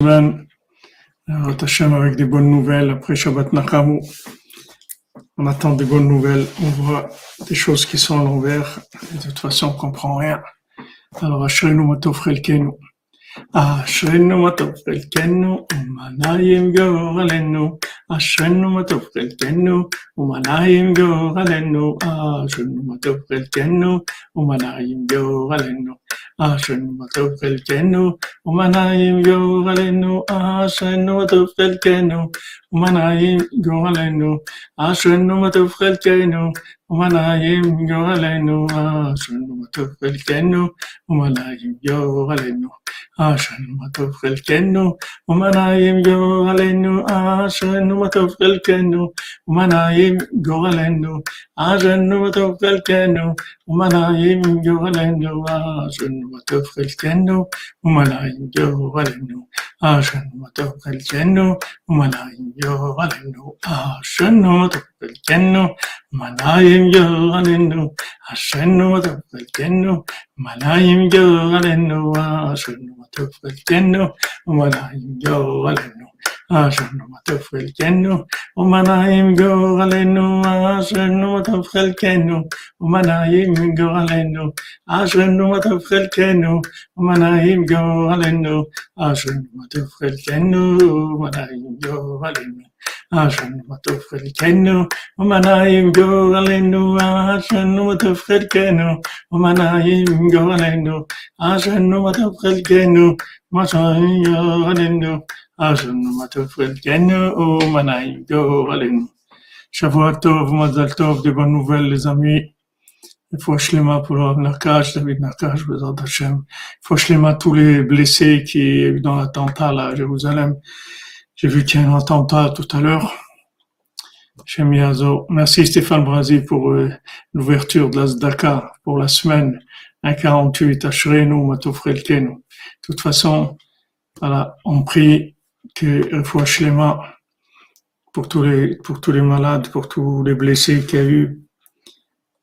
Hachem avec des bonnes nouvelles après Shabbat Nakamu. On attend des bonnes nouvelles, on voit des choses qui sont à l'envers, de toute façon on comprend rien. Alors Ashrenu Matov אשרנו מה טוב חלקנו, ומה גורלנו. אשרנו מה טוב חלקנו, ומה גורלנו. אשרנו מה טוב חלקנו, ומה גורלנו. אשרנו מה טוב חלקנו, ומה גורלנו. אשרנו מה טוב חלקנו, Omanaïm, goralendo, ashanumato frelkeno, omanaïm, goralendo, ashanumato frelkeno, omanaïm, goralendo, ashanumato frelkeno, omanaïm, goralendo, ashanumato frelkeno, omanaïm, goralendo, ashanumato frelkeno, omanaïm, goralendo, ashanumato frelkeno, omanaïm, ಯೋವನೆನ್ನು ಅಶನ್ನು ತಪ್ಪಲ್ಕೆನ್ನು ಮಲಾಯಿಂ ಯೋವನೆನ್ನು ಅಶನ್ನು ತಪ್ಪಲ್ಕೆನ್ನು ಮಲಾಯಿಂ ಯೋವನೆನ್ನು ಅಶನ್ನು ತಪ್ಪಲ್ಕೆನ್ನು ಮಲಾಯಿಂ ಯೋವನೆನ್ನು Ah, je ne m'attufferai qu'un nu. Oh, ma naïm, go, alendo. Ah, je ne m'attufferai qu'un nu. Oh, ma naïm, go, alendo. Ah, je ne m'attufferai qu'un nu. Oh, ma naïm, go, alendo. Ah, je ne m'attufferai qu'un nu. Oh, ma naïm, go. Ah, je ne m'attufferai qu'un nu. Oh, ma naïm, go. Ah, je ne m'attufferai qu'un nu. Oh, ma naïm, go, azon'ny matoaty gaine au de bonnes nouvelles les amis. Pour David tous les blessés qui dans l'attentat à Jérusalem. J'ai vu qu'il y un attentat tout à. Merci Stéphane Brasi pour euh, l'ouverture de la Zdaka pour la semaine à Matofrelkenu. De toute façon, on prie que faut Shlema pour tous les, pour tous les malades, pour tous les blessés qu'il y a eu,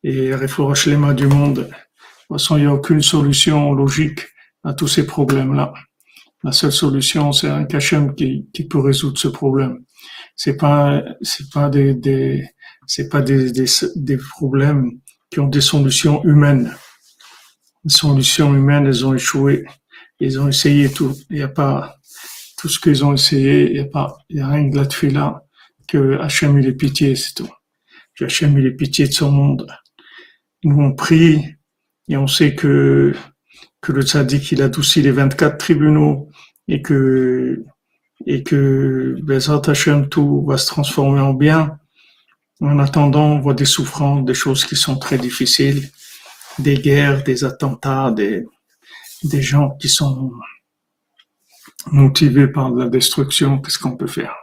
et Refourash Lema du monde. De toute façon, il n'y a aucune solution logique à tous ces problèmes-là. La seule solution, c'est un Kachem qui, qui peut résoudre ce problème. C'est pas, c'est pas des, des c'est pas des, des, des, problèmes qui ont des solutions humaines. Les solutions humaines, elles ont échoué. Ils ont essayé tout. Il n'y a pas, tout ce qu'ils ont essayé, il n'y a pas, il a rien de là que Hachem il ait pitié, c'est tout. Que Hachem il ait pitié de son monde. Nous on prie et on sait que que le tzaddik il adoucit les 24 tribunaux et que et que Bezat Hachem tout va se transformer en bien. En attendant, on voit des souffrances, des choses qui sont très difficiles, des guerres, des attentats, des, des gens qui sont motivés par la destruction. Qu'est-ce qu'on peut faire?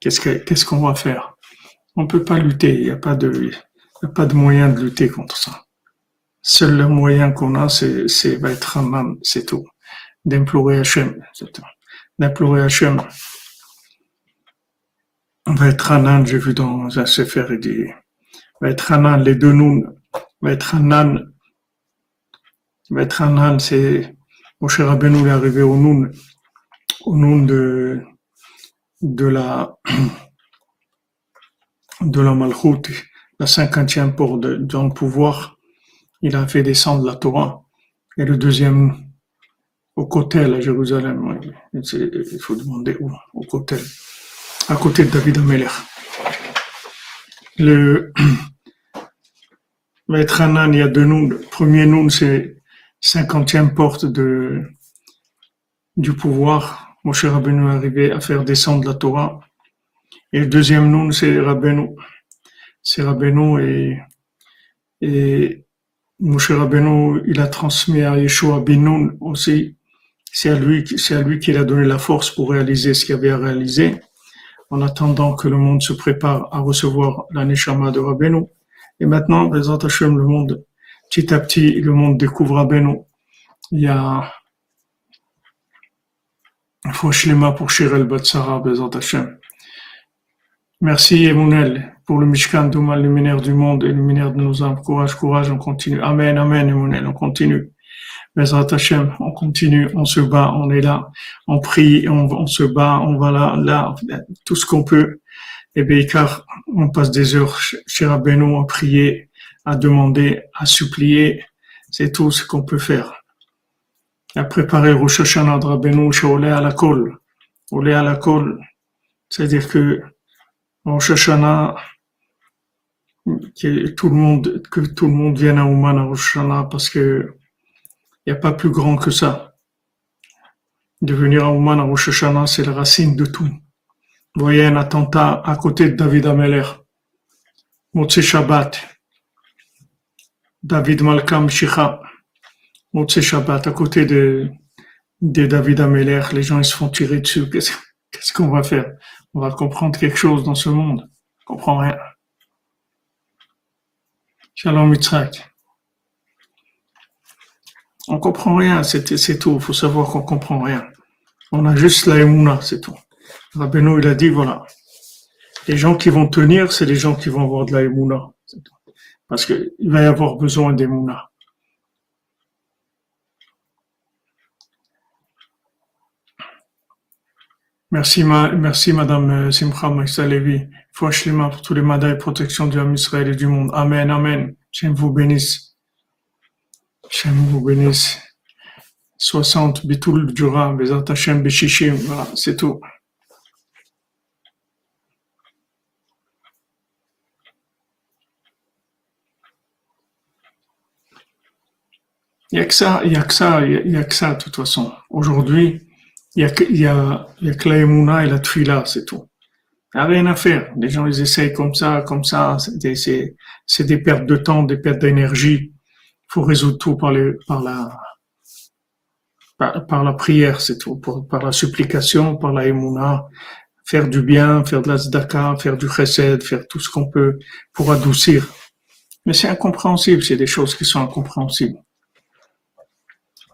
Qu'est-ce qu'on va faire? On peut pas lutter. Il n'y a pas de, a pas de moyen de lutter contre ça. Seul le moyen qu'on a, c'est, c'est va être un c'est tout. D'implorer Hachem, c'est tout. D'implorer Hachem. On va être Hanan, j'ai vu dans un sefer, il dit, va être Hanan, les deux noun, va être Hanan, va être Hanan, c'est, Moshe Rabbeinu est arrivé au noun, au noun de, de la de la Malchut, la cinquantième pour de, pouvoir, il a fait descendre la Torah. Et le deuxième au côté à Jérusalem. Il faut demander où Au côté, à côté de David Ameler. Le Maître Hanan, il y a deux noms. Le premier nom, c'est cinquantième porte de, du pouvoir Moshe Rabbeinu est arrivé à faire descendre la Torah. Et le deuxième nom, c'est Rabbeinu. C'est Rabbeinu et, et Moshe Rabbeinu, il a transmis à Yeshua Benoun aussi. C'est à lui, c'est à lui qu'il a donné la force pour réaliser ce qu'il avait à réaliser. En attendant que le monde se prépare à recevoir la Neshama de Rabbeinu. Et maintenant, les Hashem, le monde, petit à petit, le monde découvre Rabbeinu. Il y a Fauchlema pour Shirel Batsara, Bezat Hashem. Merci Emunel pour le Mishkan Douma, luminaire du monde et luminaire de nos âmes. Courage, courage, on continue. Amen, Amen Emunel, on continue. Bezrat Hashem, on continue, on se bat, on est là, on prie, on, on se bat, on va là, là, tout ce qu'on peut. Et bien, car on passe des heures chez Rabbeinu à prier, à demander, à supplier. C'est tout ce qu'on peut faire. À préparer Rosh Hashanah de Rabbeinu, à la colle. à la colle. C'est-à-dire que Rosh Hashanah, que tout le monde, que tout le monde vienne à Ouman à Rosh Hashanah parce que il n'y a pas plus grand que ça. De venir à Ouman à Rosh Hashanah, c'est la racine de tout. Vous voyez un attentat à côté de David Ameller. Motse Shabbat. David Malkam Shicha. Motse Shabbat, à côté de, de David Ameller, les gens ils se font tirer dessus. Qu'est-ce qu'on va faire? On va comprendre quelque chose dans ce monde. On comprend rien. Shalom Mitzrak. On comprend rien, c'est tout. Il faut savoir qu'on comprend rien. On a juste la émouna, c'est tout. Rabbeinu, il a dit, voilà. Les gens qui vont tenir, c'est les gens qui vont avoir de la émouna. Parce qu'il va y avoir besoin d'émouna. Merci, merci Madame euh, Simcha Maïsalevi. Foi pour tous les madais et protection du Israël et du monde. Amen, Amen. J'aime vous bénisse. J'aime vous bénisse. 60 Bitoul Dura, Bezat Hashem Beshishim. Voilà, c'est tout. Il n'y a que ça, il y a que ça, il y a que ça, de toute façon. Aujourd'hui, il y a que, y a, y a que la et la Tfila, c'est tout. Il n'y a rien à faire. Les gens, ils essayent comme ça, comme ça. C'est des, c'est, des pertes de temps, des pertes d'énergie. Il faut résoudre tout par, les, par la, par, la prière, c'est tout. par la supplication, par la émouna. Faire du bien, faire de la zdaka, faire du chesed, faire tout ce qu'on peut pour adoucir. Mais c'est incompréhensible, c'est des choses qui sont incompréhensibles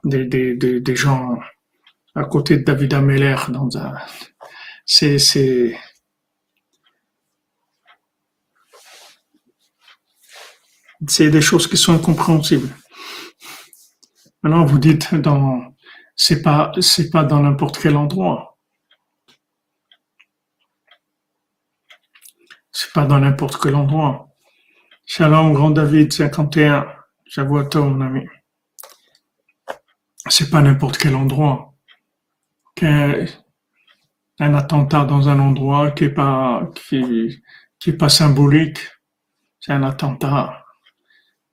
des, gens à côté de David Ameller c'est des choses qui sont incompréhensibles. Maintenant, vous dites dans, c'est pas, c'est pas dans n'importe quel endroit. C'est pas dans n'importe quel endroit. Shalom, grand David, 51. J'avoue à toi, mon ami c'est pas n'importe quel endroit. Un attentat dans un endroit qui est pas qui, est pas symbolique, c'est un attentat.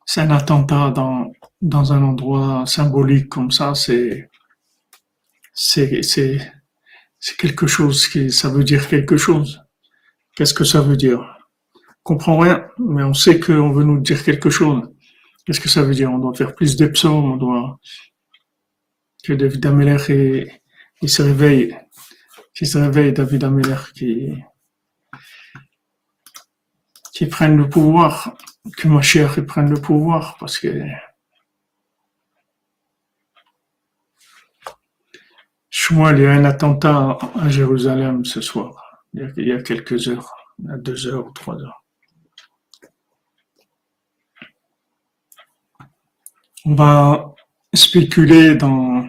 C'est un attentat dans dans un endroit symbolique comme ça, c'est c'est c'est c'est quelque chose qui ça veut dire quelque chose. Qu'est-ce que ça veut dire? On comprend rien, mais on sait qu'on veut nous dire quelque chose. Qu'est-ce que ça veut dire? On doit faire plus de psaumes, on doit que David Ameller se réveille, qu'il se réveille David Ameller, qui, qui prenne le pouvoir, que ma chère prenne le pouvoir, parce que moi, il y a un attentat à Jérusalem ce soir, il y a, quelques heures, à deux heures ou trois heures. On va spéculer dans,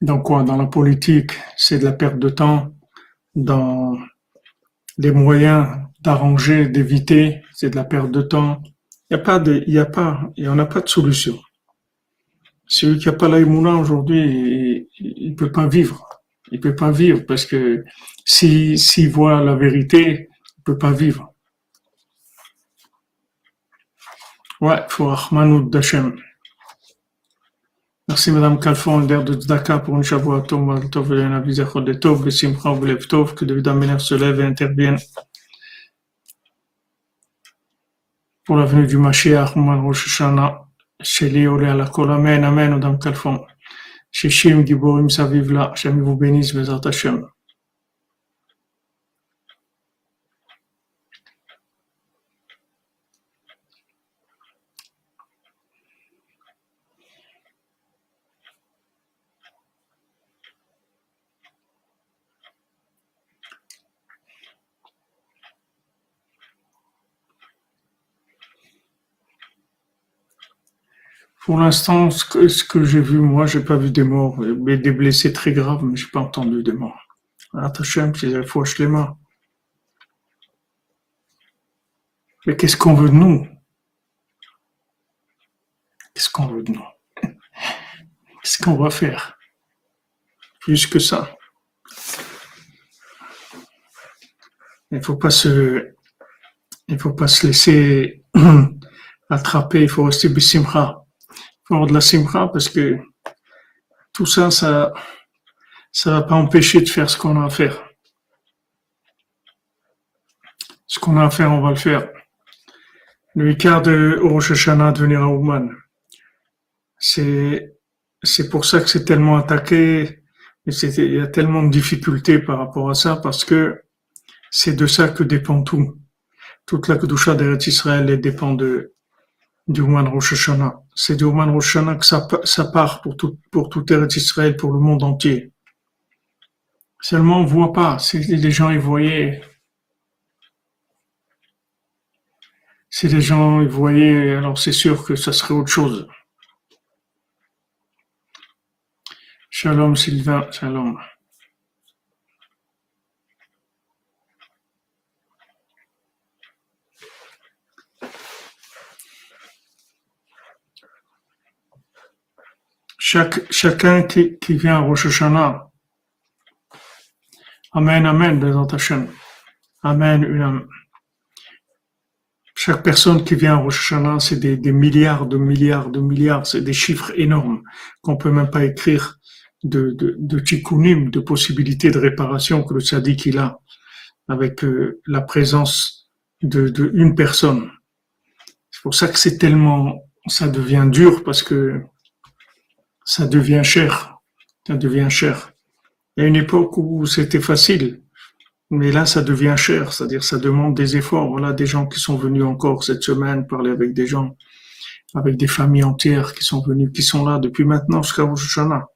dans quoi? Dans la politique, c'est de la perte de temps. Dans les moyens d'arranger, d'éviter, c'est de la perte de temps. Il n'y a pas de, il y a pas, il y en a pas de solution. Celui qui n'a pas l'aïmouna aujourd'hui, il, ne peut pas vivre. Il peut pas vivre parce que s'il si, voit la vérité, il peut pas vivre. Ouais, faut Rahmanoud d'Hachem. Merci Madame Calfon, l'air de Tzedaka pour une Shavua Tov, Mal Tov, et un Avizachot de Tov, Besimcha, Velev Tov, que David Amener se lève et intervienne pour la venue du Mashiach, Mal Rosh Hashanah, Sheli Ole ala Kol, Amen, Amen, Madame Calfon. Shishim Giborim Saviv la, Hashem vous bénisse, Bezat Hashem. Pour l'instant, ce que, j'ai vu, moi, j'ai pas vu des morts, mais des blessés très graves, mais j'ai pas entendu des morts. Attachez c'est fois les mains. Mais qu'est-ce qu'on veut de nous? Qu'est-ce qu'on veut de nous? Qu'est-ce qu'on va faire? Plus que ça. Il faut pas se, il faut pas se laisser attraper. Il faut rester bisimra. De la simra parce que tout ça, ça, ça va pas empêcher de faire ce qu'on a à faire. Ce qu'on a à faire, on va le faire. Le écart de Rosh Hashanah de venir à Ouman, c'est, c'est pour ça que c'est tellement attaqué, et il y a tellement de difficultés par rapport à ça, parce que c'est de ça que dépend tout. Toute la Kedusha d'Eretz Israël dépend de, du Rosh Hashanah. C'est du Ouman Rosh Hashanah que ça, part pour tout, pour tout Israël, pour le monde entier. Seulement, on voit pas. Les gens y voyaient, Si les gens y voyaient, alors c'est sûr que ça serait autre chose. Shalom Sylvain, shalom. Chaque, chacun qui, qui vient à Rosh Hashanah, Amen, Amen, Bézant Hashem. Amen, une chaque personne qui vient à Rosh Hashanah, c'est des, milliards de milliards de milliards, c'est des chiffres énormes qu'on peut même pas écrire de, de, de de possibilités de réparation que le tzaddik il a avec euh, la présence de, de une personne. C'est pour ça que c'est tellement, ça devient dur parce que ça devient cher. Ça devient cher. Il y a une époque où c'était facile. Mais là, ça devient cher, c'est-à-dire ça demande des efforts. Voilà des gens qui sont venus encore cette semaine parler avec des gens, avec des familles entières qui sont venues, qui sont là depuis maintenant jusqu'à Rosh Hashanah.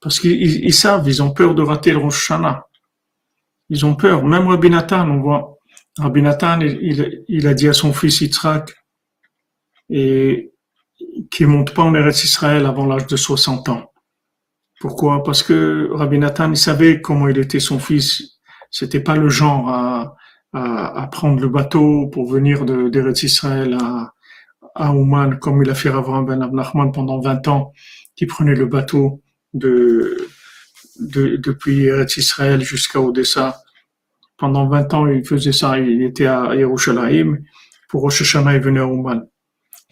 Parce qu'ils savent, ils ont peur de rater le Rosh Hashanah. Ils ont peur. Même Rabbi Nathan, on voit, Rabbi Nathan, il, il, a dit à son fils Yitzhak, et qu'il monte pas en Eretz Israël avant l'âge de 60 ans. Pourquoi? Parce que Rabbi Nathan, il savait comment il était son fils c'était pas le genre à, à, à, prendre le bateau pour venir d'Eretz Israël à, à Ouman, comme il a fait avant Ben Abnachman pendant 20 ans, qui prenait le bateau de, de depuis Eretz Israël jusqu'à Odessa. Pendant 20 ans, il faisait ça. Il était à Yerushalayim. Pour Rosh Hashanah, il venait à Ouman.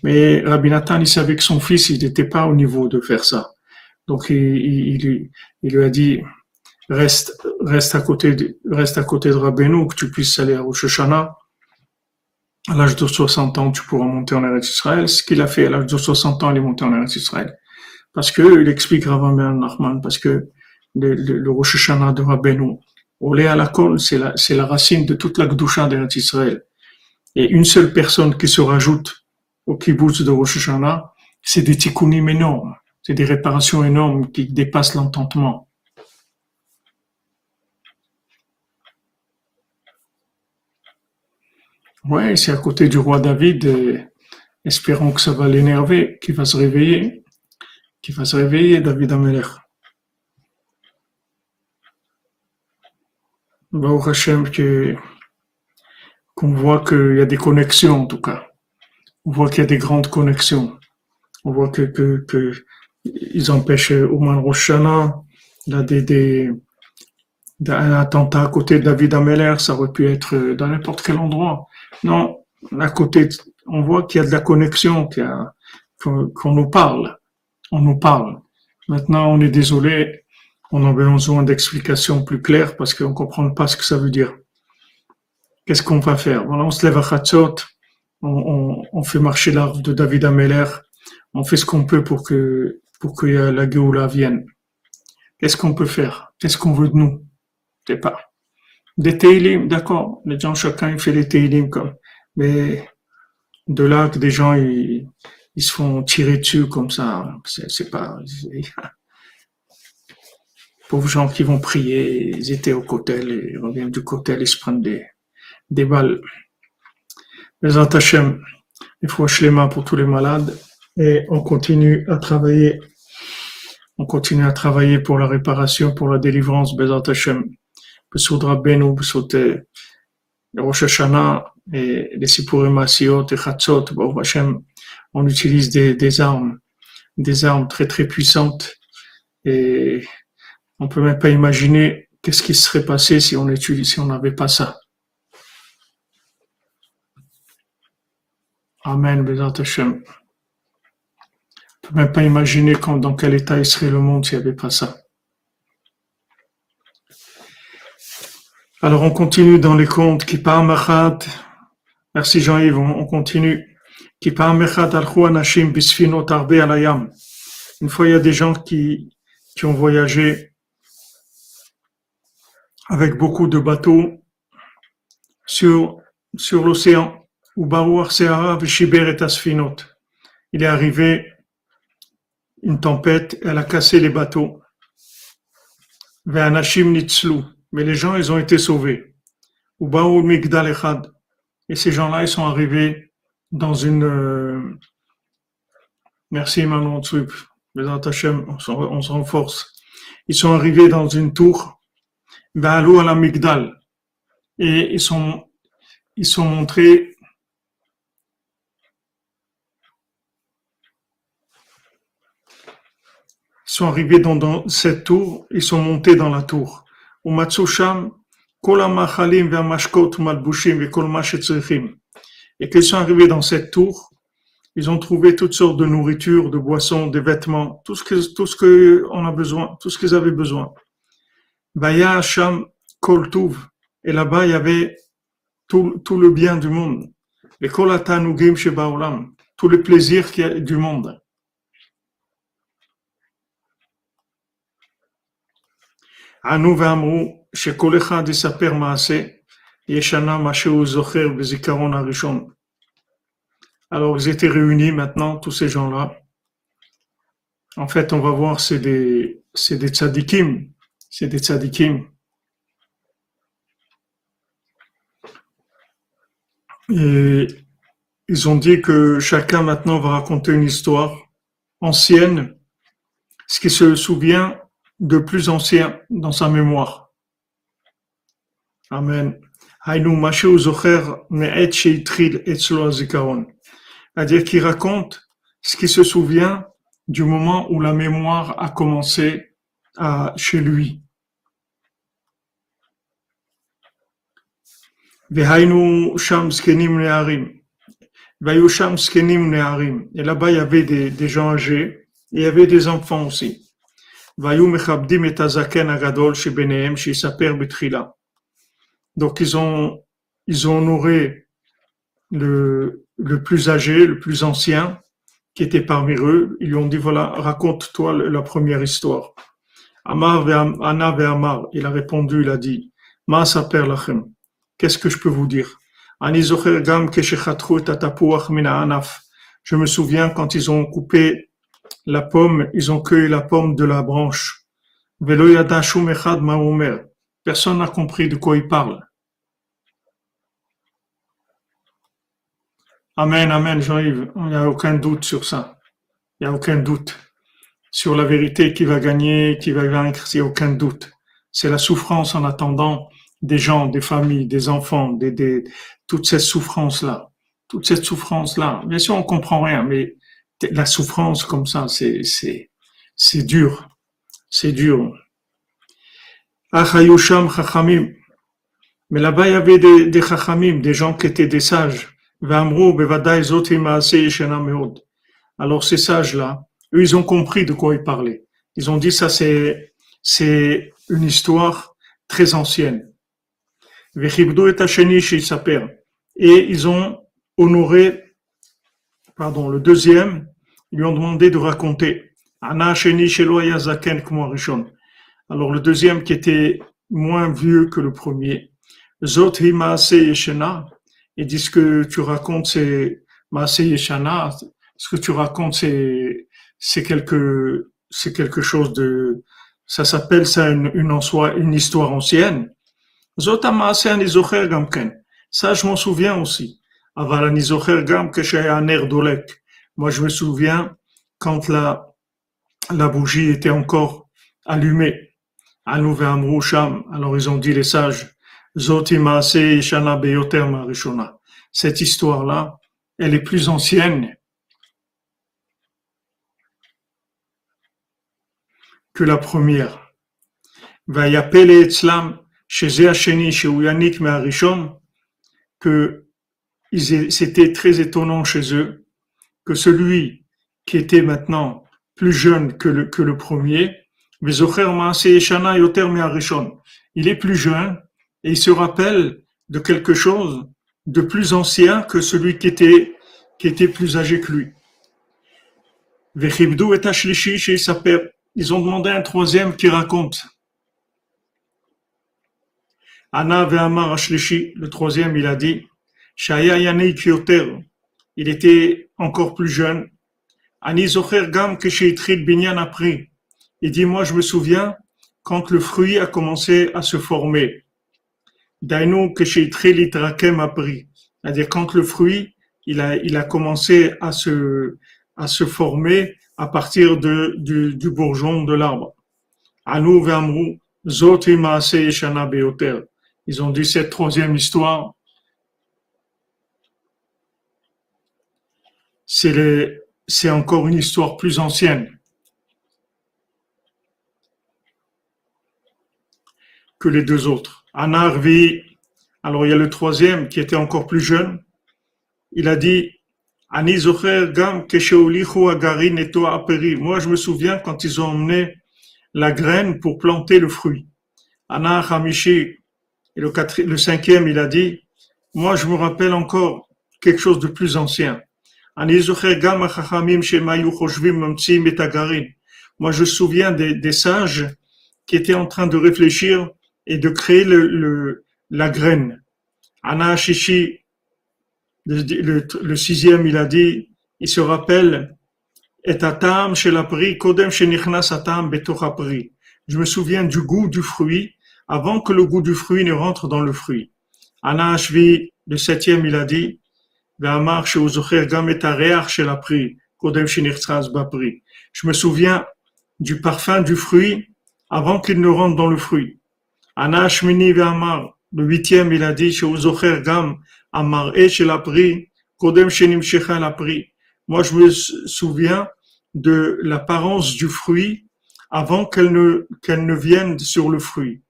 Mais Rabbi Nathan, il savait que son fils, il n'était pas au niveau de faire ça. Donc, il, il, il lui a dit, reste, reste à côté de, reste à côté de Rabbeinu, que tu puisses aller à Rosh Hashanah. À l'âge de 60 ans, tu pourras monter en Eretz Israël. Ce qu'il a fait à l'âge de 60 ans, il est monté en Eretz Israël. Parce que, il explique Rav Nachman, parce que le, le, le Rosh Hashanah de Rabbeinu, Olé à la colle, c'est la, c'est la racine de toute la Gdusha d'Eretz Israël. Et une seule personne qui se rajoute au kibbutz de Rosh Hashanah, c'est des tikkunim énormes. C'est des réparations énormes qui dépassent l'entendement. Ouais, c'est à côté du roi David. Espérons que ça va l'énerver, qu'il va se réveiller, qu'il va se réveiller, David Ameler. Au Hachem, qu'on voit qu'il y a des connexions, en tout cas. On voit qu'il y a des grandes connexions. On voit que, que, que ils empêchent Oman Roshana, là, des, des, un attentat à côté de David Ameller, ça aurait pu être dans n'importe quel endroit. Non, à côté, on voit qu'il y a de la connexion, qu'on nous parle. On nous parle. Maintenant, on est désolé, on a besoin d'explications plus claires parce qu'on comprend pas ce que ça veut dire. Qu'est-ce qu'on va faire? Voilà, on se lève à Khatzot, on, on, fait marcher l'arbre de David Ameller, on fait ce qu'on peut pour que, pour que la Géoula vienne. Qu'est-ce qu'on peut faire? Qu'est-ce qu'on veut de nous? Pas. Des Teilim, d'accord, les gens, chacun il fait des Teilim comme, mais de là que des gens ils, ils se font tirer dessus comme ça, c'est pas. Pauvres gens qui vont prier, ils étaient au côté, ils reviennent du côté, ils se prennent des, des balles. Les Antachem, il faut mains pour tous les malades. Et on continue à travailler. On continue à travailler pour la réparation, pour la délivrance, Bezat Hashem. Besud Rabbeinu, Besud Rosh et les Sipurim Asiot et Chatzot, Hashem, on utilise des, des armes, des armes très très puissantes. Et on peut même pas imaginer qu'est-ce qui serait passé si on n'avait pas ça. Amen, Bezat Hashem. On peut même pas imaginer dans quel état il serait le monde s'il n'y avait pas ça. Alors on continue dans les contes qui. Merci Jean-Yves, on, continue. Qui Machat alayam. Une fois il y a des gens qui, qui ont voyagé avec beaucoup de bateaux sur, sur l'océan. Il est arrivé une tempête, elle a cassé les bateaux. Mais les gens, ils ont été sauvés. Et ces gens-là, ils sont arrivés dans une... Euh, merci Manon Tsup. on se renforce. Ils sont arrivés dans une tour, à la Migdal. Et ils sont, ils sont montrés sont arrivés dans, cette tour, ils sont montés dans la tour. Et qu'ils sont arrivés dans cette tour, ils ont trouvé toutes sortes de nourriture, de boissons, de vêtements, tout ce que, tout ce que on a besoin, tout ce qu'ils avaient besoin. Et là-bas, il y avait tout, tout le bien du monde. Les Kol Tous les plaisirs du monde. Alors ils étaient réunis maintenant, tous ces gens-là. En fait, on va voir, c'est des, c'est des tzadikim. C'est des tzadikim. Et ils ont dit que chacun maintenant va raconter une histoire ancienne, ce qui se souvient de plus ancien dans sa mémoire. Amen. C'est-à-dire qu'il raconte ce qui se souvient du moment où la mémoire a commencé à, chez lui. Et là-bas, il y avait des, des gens âgés et il y avait des enfants aussi. Donc ils ont, ils ont honoré le, le plus âgé, le plus ancien, qui était parmi eux. Ils lui ont dit, voilà, raconte-toi la première histoire. Amar Anna Amar, il a répondu, il a dit, Ma saper lachem. Qu'est-ce que je peux vous dire? Je me souviens quand ils ont coupé la pomme, ils ont cueilli la pomme de la branche. Personne n'a compris de quoi il parle. Amen, amen, Jean-Yves. Il n'y a aucun doute sur ça. Il n'y a aucun doute. Sur la vérité qui va gagner, qui va vaincre, il n'y a aucun doute. C'est la souffrance en attendant des gens, des familles, des enfants, des, toute cette souffrance-là. Toute cette souffrance-là. Bien sûr, on comprend rien, mais la souffrance comme ça, c'est, dur. C'est dur. Chachamim. Mais là-bas, il y avait des, des chachamim, des gens qui étaient des sages. Alors ces sages-là, eux, ils ont compris de quoi ils parlaient. Ils ont dit ça, c'est, c'est une histoire très ancienne. Et ils ont honoré pardon, le deuxième, ils lui ont demandé de raconter. Alors le deuxième qui était moins vieux que le premier, ils disent que tu racontes c'est ce que tu racontes c'est c'est quelque c'est quelque chose de ça s'appelle ça une, une en soi une histoire ancienne. Ça je m'en souviens aussi. אבל אני זוכר גם כשהיה נר דולק, Moi, je me souviens quand la, la bougie était encore allumée. Alors ils ont dit les sages, Cette histoire-là, elle est plus ancienne que la première. que c'était très étonnant chez eux que celui qui était maintenant plus jeune que le, que le premier, il est plus jeune et il se rappelle de quelque chose de plus ancien que celui qui était, plus âgé que lui. Ils ont demandé un troisième qui raconte. Anna le troisième, il a dit, Shaya il était encore plus jeune. Ani Zocher Gam Binyan appris. Il dit, moi je me souviens quand le fruit a commencé à se former. Dainu Litrakem appris. C'est-à-dire quand le fruit, il a, commencé à se, à se former à partir de, du, bourgeon de l'arbre. Maase Shana Beoter. Ils ont dit cette troisième histoire, c'est encore une histoire plus ancienne que les deux autres. Anarvi, alors il y a le troisième qui était encore plus jeune, il a dit gam Moi, je me souviens quand ils ont emmené la graine pour planter le fruit. Anar Hamishi, et le cinquième, il a dit, moi, je me rappelle encore quelque chose de plus ancien. Moi, je me souviens des, sages qui étaient en train de réfléchir et de créer le, la graine. Ana Shishi, le, sixième, il a dit, il se rappelle, et atam kodem atam Je me souviens du goût du fruit avant que le goût du fruit ne rentre dans le fruit. Ana Ashvi, le septième, il a dit, je me souviens du parfum du fruit avant qu'il ne rentre dans le fruit. Le huitième, il a dit, Moi, je me souviens de l'apparence du fruit avant qu'elle ne, vienne sur le fruit.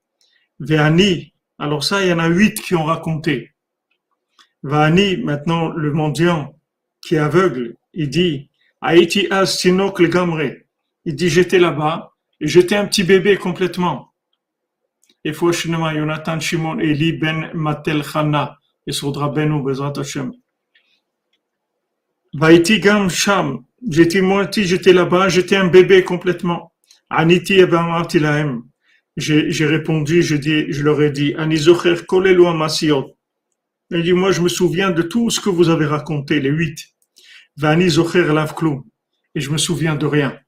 Alors ça, il y en a huit qui ont raconté. Vani, maintenant le mendiant qui est aveugle, il dit Haïti as le gamre. Il dit j'étais là-bas j'étais un petit bébé complètement. Et Fouachinema Jonathan Shimon Eli ben Matel Chana et Soudra Benu Bezrat Hashem. Vaïti Gam Sham. J'étais moi j'étais là-bas, j'étais un bébé complètement. Aniti Ebamarti Lahem. J'ai répondu, je, dis, je leur ai dit, Anizocher Kolelu Amasiot. Il dit, moi, je me souviens de tout ce que vous avez raconté, les huit. Vani Zocher Lavklum. Et je me souviens de rien.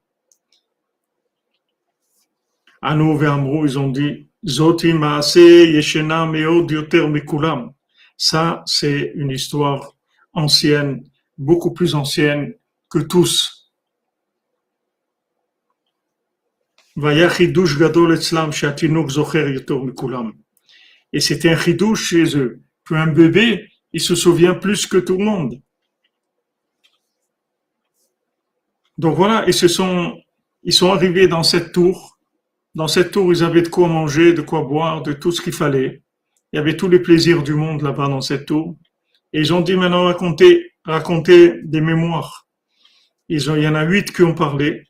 Anou Amrou, ils ont dit, Zoti Maase Yeshena Mekulam. Ça, c'est une histoire ancienne, beaucoup plus ancienne que tous. Gadol Etzlam Mekulam. Et c'était un chidouche chez eux un bébé, il se souvient plus que tout le monde. Donc voilà, ils se sont, ils sont arrivés dans cette tour. Dans cette tour, ils avaient de quoi manger, de quoi boire, de tout ce qu'il fallait. Il y avait tous les plaisirs du monde là-bas dans cette tour. Et ils ont dit maintenant raconter, raconter des mémoires. Ils il y en a huit qui ont parlé.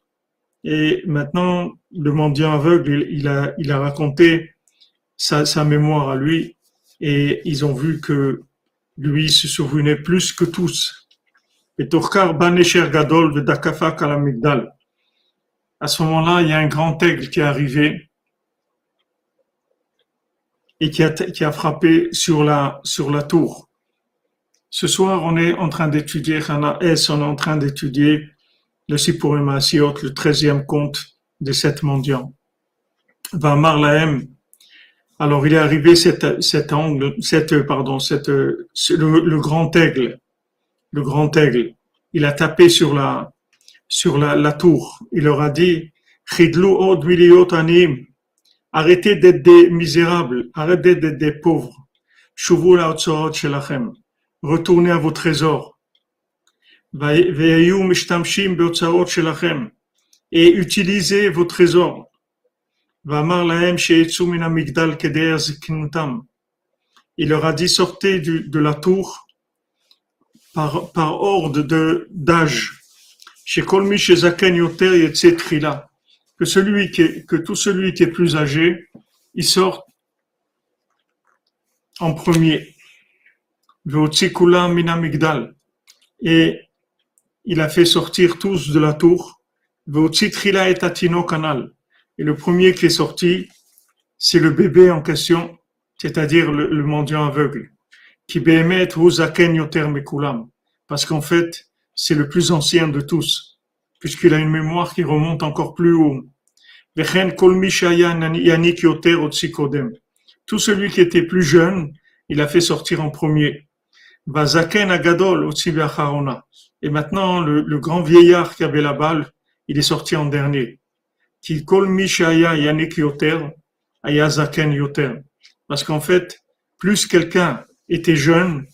Et maintenant, le mendiant aveugle, il, a, il a raconté sa, sa mémoire à lui et ils ont vu que lui se souvenait plus que tous. Et Torkar Banesher Gadol de Dakafa Kalamigdal. À ce moment-là, il y a un grand aigle qui est arrivé et qui a, frappé sur la, sur la tour. Ce soir, on est en train d'étudier Hana S, on est en train d'étudier le Sipurim Asiot, le treizième conte des sept mendiants. Vamar Lahem, alors il est arrivé cet, angle, cette, pardon, cette, le, le, grand aigle, le grand aigle. il a tapé sur la, sur la, la tour. Il leur a dit, arrêtez d'être des misérables, arrêtez d'être des pauvres. Retournez à vos trésors. Et utilisez vos trésors. Il leur a dit sortez du, de la tour par, par ordre d'âge. Chez Kolmi chez Zaken Yoter Trila. Que celui qui est, que tout celui qui est plus âgé, il sort en premier. Minamigdal. Et il a fait sortir tous de la tour. Trila et Tatino Canal. Et le premier qui est sorti, c'est le bébé en question, c'est-à-dire le, mendiant aveugle. Qui Parce qu'en fait, c'est le plus ancien de tous, puisqu'il a une mémoire qui remonte encore plus haut. Tout celui qui était plus jeune, il a fait sortir en premier. Et maintenant, le grand vieillard qui avait la balle, il est sorti en dernier. Parce qu'en fait, plus quelqu'un était jeune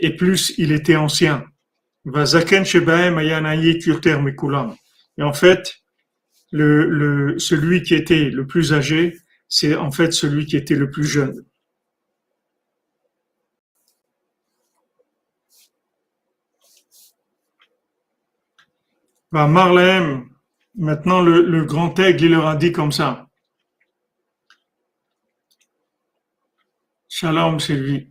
et plus il était ancien. Et en fait, le, le, celui qui était le plus âgé, c'est en fait celui qui était le plus jeune. Marlem, Maintenant, le, le grand aigle, il leur a dit comme ça. Shalom, Sylvie.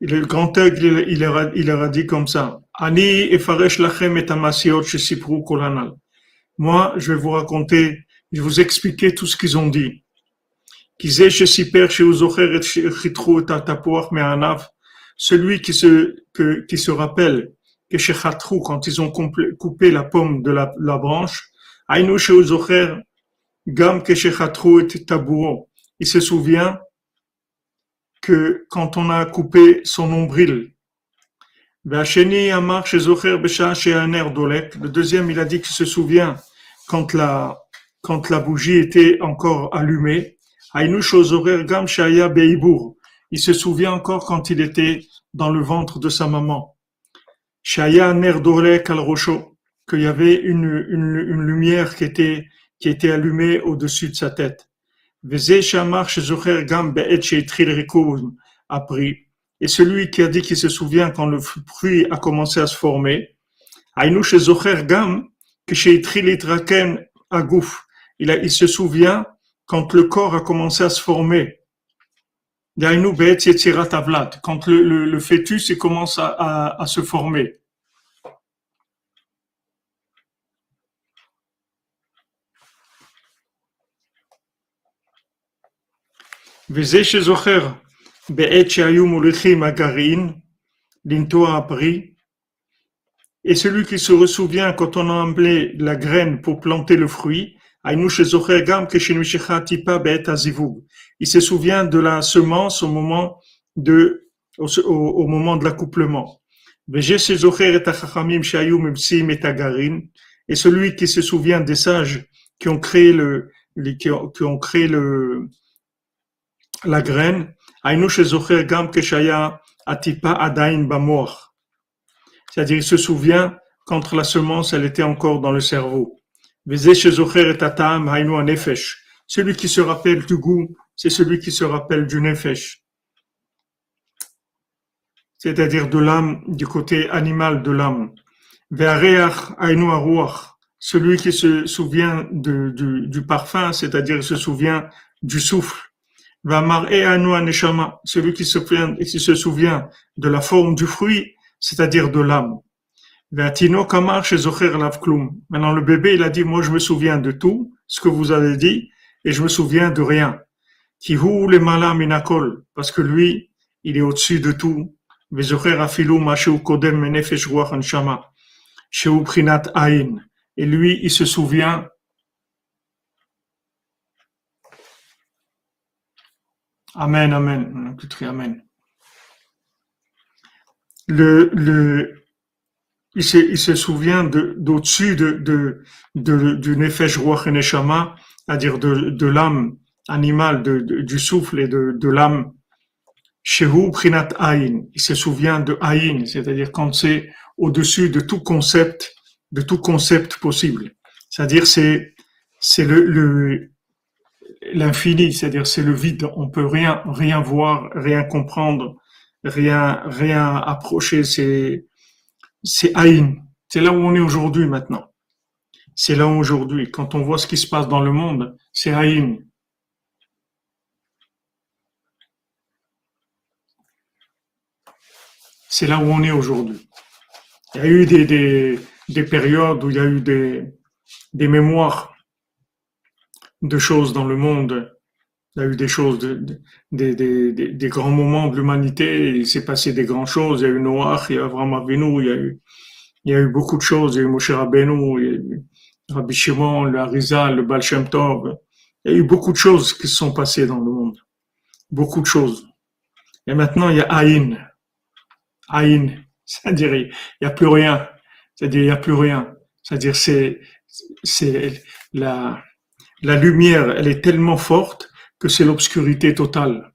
Le grand aigle, il leur a, il leur a dit comme ça. Ani efaresh lachem et amasiot shesipru kolanal. Moi, je vais vous raconter, je vais vous expliquer tout ce qu'ils ont dit. Celui qui se, que, qui se rappelle quand ils ont coupé la pomme de la, la branche, Gam il se souvient que quand on a coupé son nombril, le deuxième, il a dit qu'il se souvient quand la, quand la bougie était encore allumée. Il se souvient encore quand il était dans le ventre de sa maman. Shaya ner kal rosho, qu'il y avait une, une, lumière qui était, qui était allumée au-dessus de sa tête. Et celui qui a dit qu'il se souvient quand le fruit a commencé à se former, il, a, il se souvient quand le corps a commencé à se former. Quand le, le, le fœtus il commence à, à se former. וזה שזוכר בעת שהיו מוליכים הגרעין לנטוע הפרי, et celui qui se souvient quand on a emblé la graine pour planter le fruit, il se souvient de la semence au moment de, au, au moment de l'accouplement. Et celui qui se souvient des sages qui ont créé le, qui ont, qui ont créé le, la graine, c'est-à-dire il se souvient quand la semence elle était encore dans le cerveau. Celui qui se rappelle du goût, c'est celui qui se rappelle du nefesh, c'est-à-dire de l'âme, du côté animal de l'âme. Celui qui se souvient du, du parfum, c'est-à-dire se souvient du souffle celui qui se, souvient, qui se souvient de la forme du fruit, c'est-à-dire de l'âme. Maintenant, le bébé, il a dit, moi, je me souviens de tout, ce que vous avez dit, et je me souviens de rien. Parce que lui, il est au-dessus de tout. Et lui, il se souvient Amen, amen. Amen. Le, le, il se, il se souvient de, d'au-dessus de, de, de, du Nefesh Ruach Neshama, c'est-à-dire de, de l'âme animale, du souffle et de, de l'âme. Shehu Prinat Aïn. Il se souvient de Aïn, c'est-à-dire quand c'est au-dessus de tout concept, de tout concept possible. C'est-à-dire c'est, c'est le, l'infini, c'est-à-dire c'est le vide. On peut rien, rien voir, rien comprendre, rien, rien approcher. C'est, c'est Aïn. C'est là où on est aujourd'hui maintenant. C'est là aujourd'hui. Quand on voit ce qui se passe dans le monde, c'est Aïn. C'est là où on est aujourd'hui. Il y a eu des, des, des périodes où il y a eu des, des mémoires de choses dans le monde. Il y a eu des choses, de- de- des, des, des, grands moments de l'humanité. Il s'est passé des grandes choses. Il y a eu Noach, il y a Avram Avinu, il y a eu, il y a eu beaucoup de choses. Il y a eu Moshe Rabbeinu, il y a eu Rabbi Shimon, le Harizal, le Baal Shem Tov. Il y a eu beaucoup de choses qui se sont passées dans le monde. Beaucoup de choses. Et maintenant, il y a Aïn. Aïn. C'est-à-dire, il n'y a plus rien. C'est-à-dire, il n'y a plus rien. C'est-à-dire, c'est, c'est la, la lumière, elle est tellement forte que c'est l'obscurité totale.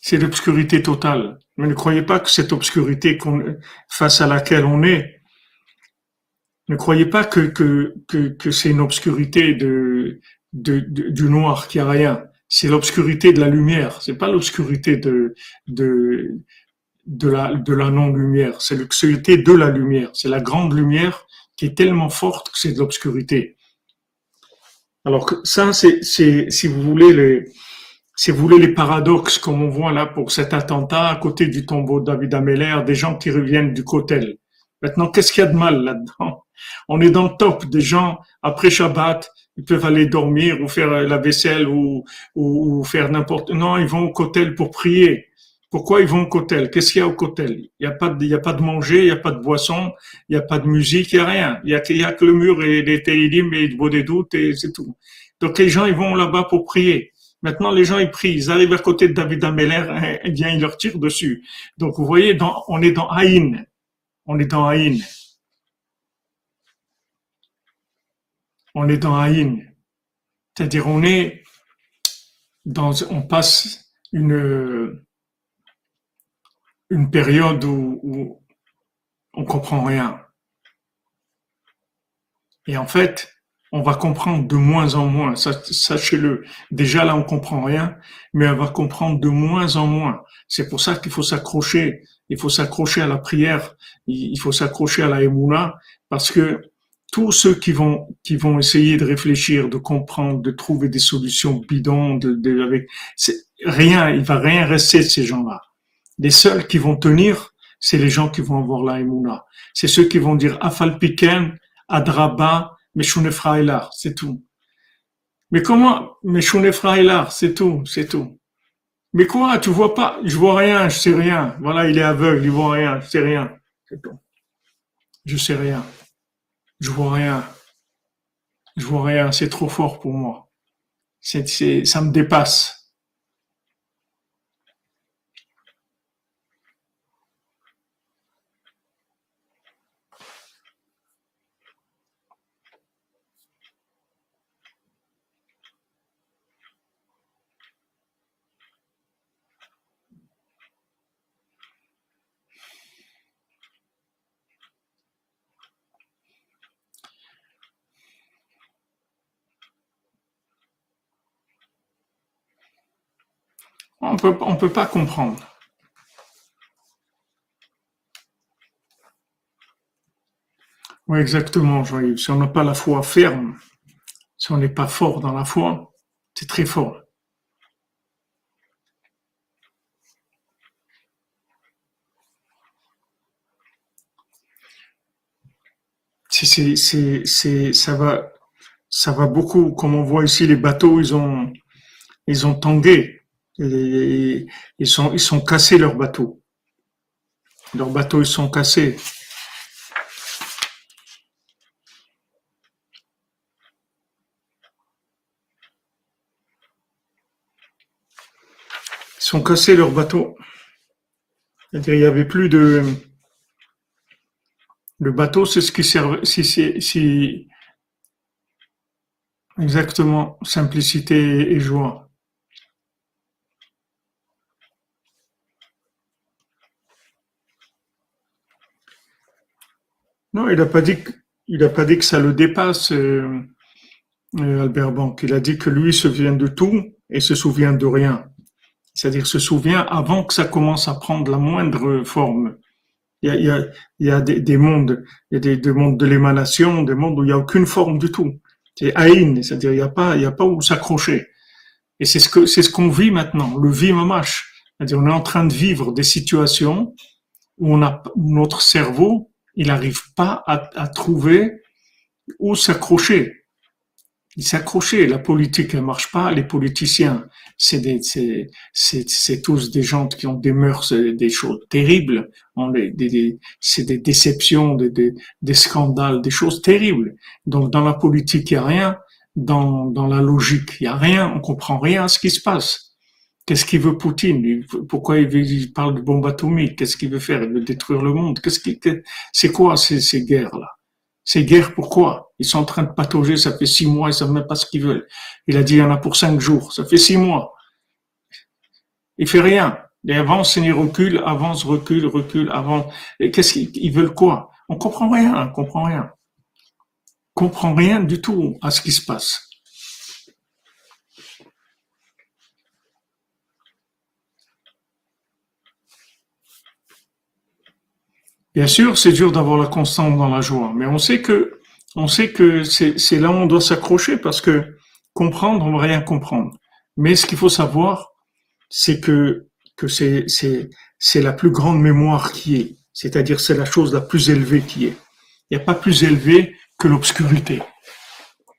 C'est l'obscurité totale. Mais ne croyez pas que cette obscurité face à laquelle on est, ne croyez pas que, c'est une obscurité du noir, qu'il n'y a rien. C'est l'obscurité de la lumière. C'est pas l'obscurité de, de la, de la non-lumière. C'est l'obscurité de la lumière. C'est la grande lumière qui est tellement forte que c'est de l'obscurité. Alors ça, c'est, si vous voulez, les, si vous voulez les paradoxes comme on voit là pour cet attentat à côté du tombeau de David des gens qui reviennent du Kotel. Maintenant, qu'est-ce qu'il y a de mal là-dedans? On est dans le top des gens après Shabbat, ils peuvent aller dormir ou faire la vaisselle ou, ou, ou faire n'importe. Non, ils vont au Kotel pour prier. Pourquoi ils vont au Kotel Qu'est-ce qu'il y a au Kotel Il n'y a pas de, y a pas de manger, il n'y a pas de boisson, il n'y a pas de musique, il n'y a rien. Il y a, a que le mur et les télim et le beau des doutes et c'est tout. Donc les gens, ils vont là-bas pour prier. Maintenant, les gens, ils prient, ils arrivent à côté de David Ameller, eh bien, ils leur tirent dessus. Donc, vous voyez, on est dans Aïn. On est dans Aïn. On est dans Aïn. C'est-à-dire, on est dans, on passe une, une période où, où on comprend rien. Et en fait, on va comprendre de moins en moins. Sachez-le. Déjà là, on comprend rien, mais on va comprendre de moins en moins. C'est pour ça qu'il faut s'accrocher. Il faut s'accrocher à la prière. Il faut s'accrocher à la émouna, parce que tous ceux qui vont qui vont essayer de réfléchir, de comprendre, de trouver des solutions bidons, de, de avec rien, il va rien rester de ces gens-là. Les seuls qui vont tenir, c'est les gens qui vont avoir la émouna. C'est ceux qui vont dire Afalpiken, Adraba, Meshune Frailar, c'est tout. Mais comment Meshune Frailar, c'est tout, c'est tout. Mais quoi, tu vois pas Je vois rien, je sais rien. Voilà, il est aveugle, il voit rien, je sais rien. C'est tout. Je sais rien. Je vois rien. Je vois rien, c'est trop fort pour moi. C'est, c'est, ça me dépasse. On peut, on peut pas comprendre. Oui, exactement, Joël. Si on n'a pas la foi ferme, si on n'est pas fort dans la foi, c'est très fort. C'est, c'est, c'est- ça va, ça va beaucoup. Comme on voit ici, les bateaux, ils ont, ils ont tangué. Ils sont, ils sont cassés leurs bateaux. Leurs bateaux, ils sont cassés. Ils Ils ont cassé leur bateau. C'est-à-dire, il n'y avait plus de. Le bateau, c'est ce qui servait. Si, si, si... Exactement, simplicité et joie. Non, il n'a pas dit que, il a pas dit que ça le dépasse, euh, euh, Albert Banque. Il a dit que lui se souvient de tout et se souvient de rien. C'est-à-dire se souvient avant que ça commence à prendre la moindre forme. Il y a, il y a, il y a des, des, mondes, il y a des, des mondes de l'émanation, des mondes où il n'y a aucune forme du tout. C'est Aïn, c'est-à-dire il n'y a pas, il y a pas où s'accrocher. Et c'est ce que, c'est ce qu'on vit maintenant, le vie mamash. C'est-à-dire on est en train de vivre des situations où on a, notre cerveau il n'arrive pas à, à, trouver où s'accrocher. Il s'accrocher. La politique, elle marche pas. Les politiciens, c'est tous des gens qui ont des mœurs, des choses terribles. C'est des déceptions, des, des, scandales, des choses terribles. Donc, dans la politique, il y a rien. Dans, dans la logique, il y a rien. On comprend rien à ce qui se passe. Qu'est-ce qu'il veut Poutine? Pourquoi il, parle de bombe atomique Qu'est-ce qu'il veut faire? Il veut détruire le monde. Qu'est-ce qui, c'est quoi ces, ces guerres-là? Ces guerres, pourquoi Ils sont en train de patauger. Ça fait six mois. Ils savent même pas ce qu'ils veulent. Il a dit il y en a pour cinq jours. Ça fait six mois. Il fait rien. Il avance il recule, avance, recule, recule, avance. Qu'est-ce qu'ils veulent quoi? On comprend rien. On comprend rien. On comprend rien du tout à ce qui se passe. Bien sûr, c'est dur d'avoir la constante dans la joie, mais on sait que, on sait que c'est là où on doit s'accrocher parce que comprendre, on va rien comprendre. Mais ce qu'il faut savoir, c'est que, que c'est, c'est, c'est la plus grande mémoire qui est. C'est-à-dire, c'est la chose la plus élevée qui est. Il n'y a pas plus élevé que l'obscurité.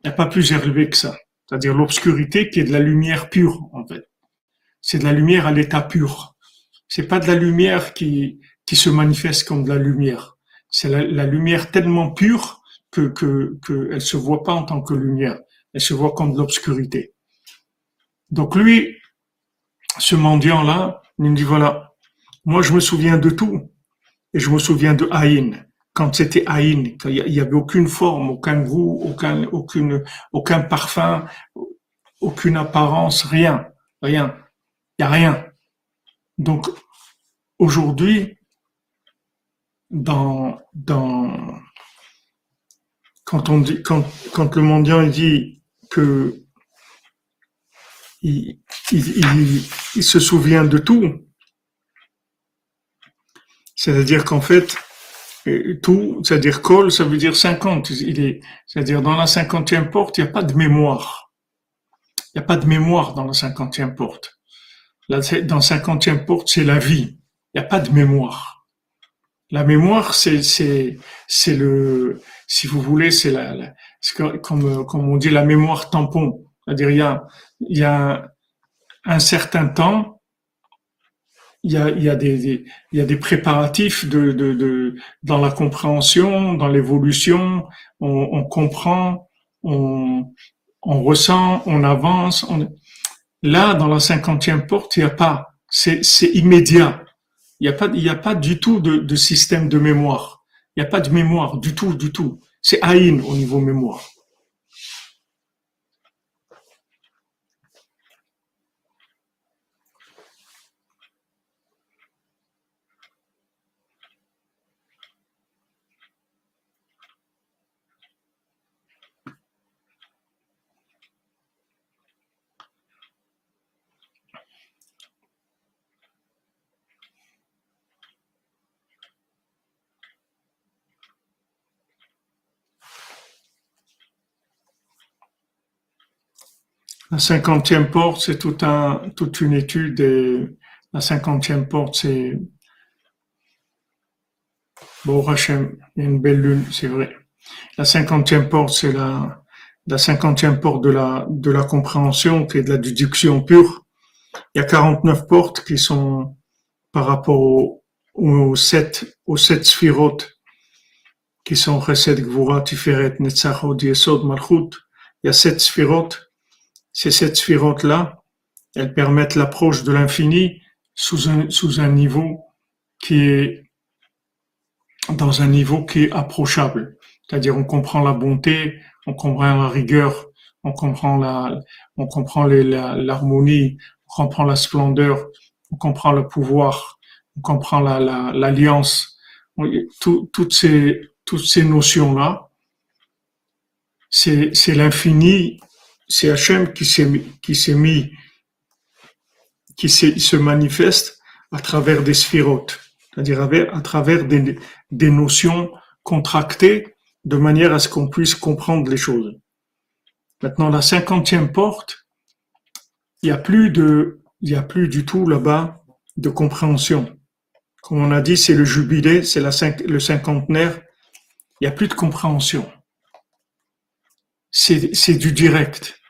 Il n'y a pas plus élevé que ça. C'est-à-dire l'obscurité qui est de la lumière pure, en fait. C'est de la lumière à l'état pur. C'est pas de la lumière qui, qui se manifeste comme de la lumière. C'est la, lumière tellement pure que, que, que elle se voit pas en tant que lumière. Elle se voit comme de l'obscurité. Donc lui, ce mendiant-là, il me dit voilà, moi je me souviens de tout. Et je me souviens de Aïn. Quand c'était Aïn, il y avait aucune forme, aucun goût, aucun, aucune, aucun parfum, aucune apparence, rien. Rien. Il n'y a rien. Donc, aujourd'hui, quand le mendiant dit que il, se souvient de tout, c'est-à-dire qu'en fait, euh, tout, c'est-à-dire col, ça veut dire 50. Il est, c'est-à-dire dans la cinquantième porte, il n'y a pas de mémoire. Il n'y a pas de mémoire dans la cinquantième porte. Dans la cinquantième porte, c'est la vie. Il n'y a pas de mémoire. La mémoire, c'est le si vous voulez, c'est comme on dit la mémoire tampon. C'est-à-dire il y a un certain temps, il y a des, préparatifs dans la compréhension, dans l'évolution, on, comprend, on ressent, on avance. Là, dans la cinquantième porte, il n'y a pas. C'est immédiat. Il n'y a pas, il y a pas du tout de, de système de mémoire. Il n'y a pas de mémoire du tout, du tout. C'est Aïn au niveau mémoire. La cinquantième porte, c'est toute une étude la cinquantième porte, c'est Bon, Hachem, il y a une belle lune, c'est vrai. La cinquantième porte, c'est la, cinquantième porte de la, compréhension, qui est de la déduction pure. Il y a 49 portes qui sont par rapport aux, sept, aux sept sphirotes, qui sont Chesed, Gvura, Tiferet, Netzachot, Yesod, Malchut. Il y a sept sphirotes ces sept sphirotes-là, elles permettent l'approche de l'infini sous un, sous un niveau qui est dans un niveau qui est approchable. C'est-à-dire, on comprend la bonté, on comprend la rigueur, on comprend la, on comprend l'harmonie, on comprend la splendeur, on comprend le pouvoir, on comprend l'alliance. La, toutes ces, toutes ces notions-là, c'est l'infini, c'est Hachem qui s'est, qui mis, qui se manifeste à travers des sphirotes, c'est-à-dire à travers des, des notions contractées de manière à ce qu'on puisse comprendre les choses. Maintenant, la cinquantième porte, il n'y a plus de, il y a plus du tout là-bas de compréhension. Comme on a dit, c'est le jubilé, c'est le cinquantenaire. Il n'y a plus de compréhension. C'est du direct.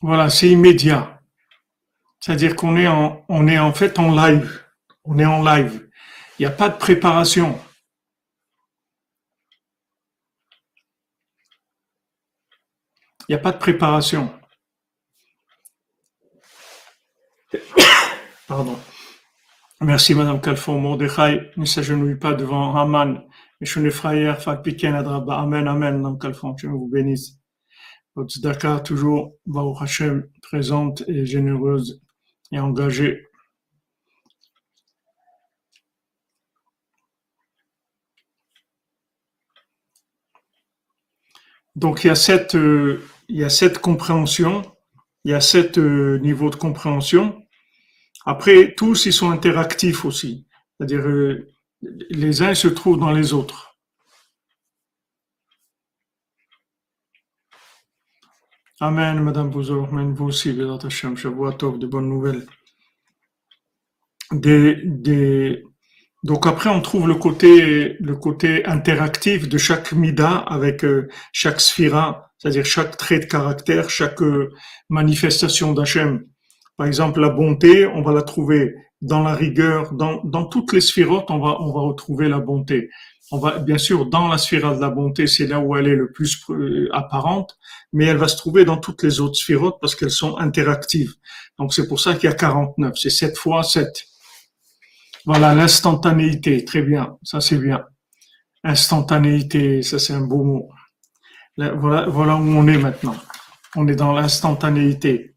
Voilà, c'est immédiat. C'est-à-dire qu'on est en, on est en fait en live. On est en live. Il n'y a pas de préparation. Il n'y a pas de préparation. Pardon. Merci Madame Calfon. Mordechai ne s'agenouille pas devant Haman. Amen, Amen, Madame Calfon. Je vous bénisse. Votre Dakar, toujours, Baruch Hashem, présente et généreuse et engagée. Donc il y a cette, euh, il y a cette compréhension, il y a sept euh, niveaux de compréhension. Après, tous ils sont interactifs aussi, c'est-à-dire euh, les uns se trouvent dans les autres. Amen, Madame Bouzor, Amen, vous aussi, Bézat Hashem, Tov, de bonnes nouvelles. Donc après, on trouve le côté, le côté interactif de chaque mida avec euh, chaque sphira, c'est-à-dire chaque trait de caractère, chaque euh, manifestation d'Hachem. Par exemple, la bonté, on va la trouver dans la rigueur, dans, dans toutes les sphirotes, on va, on va retrouver la bonté. On va, bien sûr, dans la sphira de la bonté, c'est là où elle est le plus euh, apparente, mais elle va se trouver dans toutes les autres sphirotes parce qu'elles sont interactives. Donc c'est pour ça qu'il y a 49, c'est 7 fois 7. Voilà, l'instantanéité, très bien, ça c'est bien. Instantanéité, ça c'est un beau mot. Voilà, voilà où on est maintenant. On est dans l'instantanéité.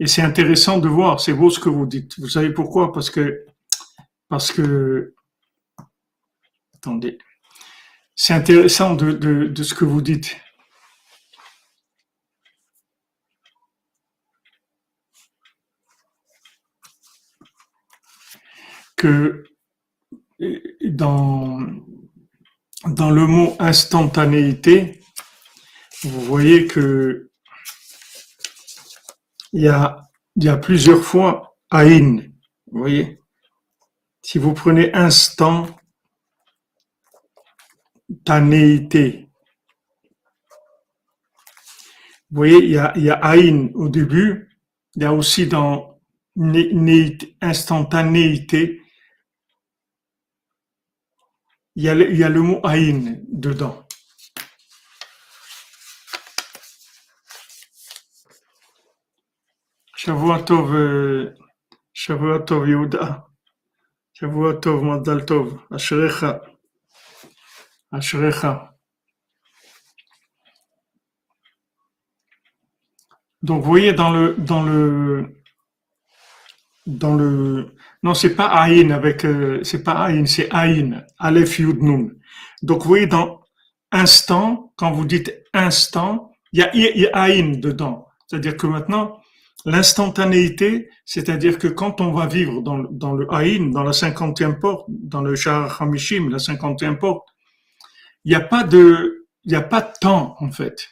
Et c'est intéressant de voir, c'est beau ce que vous dites. Vous savez pourquoi? Parce que, parce que, attendez, c'est intéressant de, ce que vous dites. que dans, dans le mot instantanéité, vous voyez que il y a, plusieurs fois Aïn. Vous voyez Si vous prenez instantanéité, vous voyez, il y a, Aïn au début, il y a aussi dans instantanéité, il y a il y a le mot Aïn dedans. Yehuda, Shavuatov Madal Tov, Ashrecha, Ashrecha. Donc, vous voyez, dans le, dans le, dans le, non, c'est pas Aïn avec, euh, c'est pas Aïn, c'est Aïn, Aleph Yud Nun. Donc, vous voyez, dans instant, quand vous dites instant, il y a, y a Aïn dedans. C'est-à-dire que maintenant, l'instantanéité, c'est-à-dire que quand on va vivre dans, le Aïn, dans la cinquantième porte, dans le Shah Hamishim, la cinquantième porte, il n'y a pas de, il n'y a pas de temps, en fait.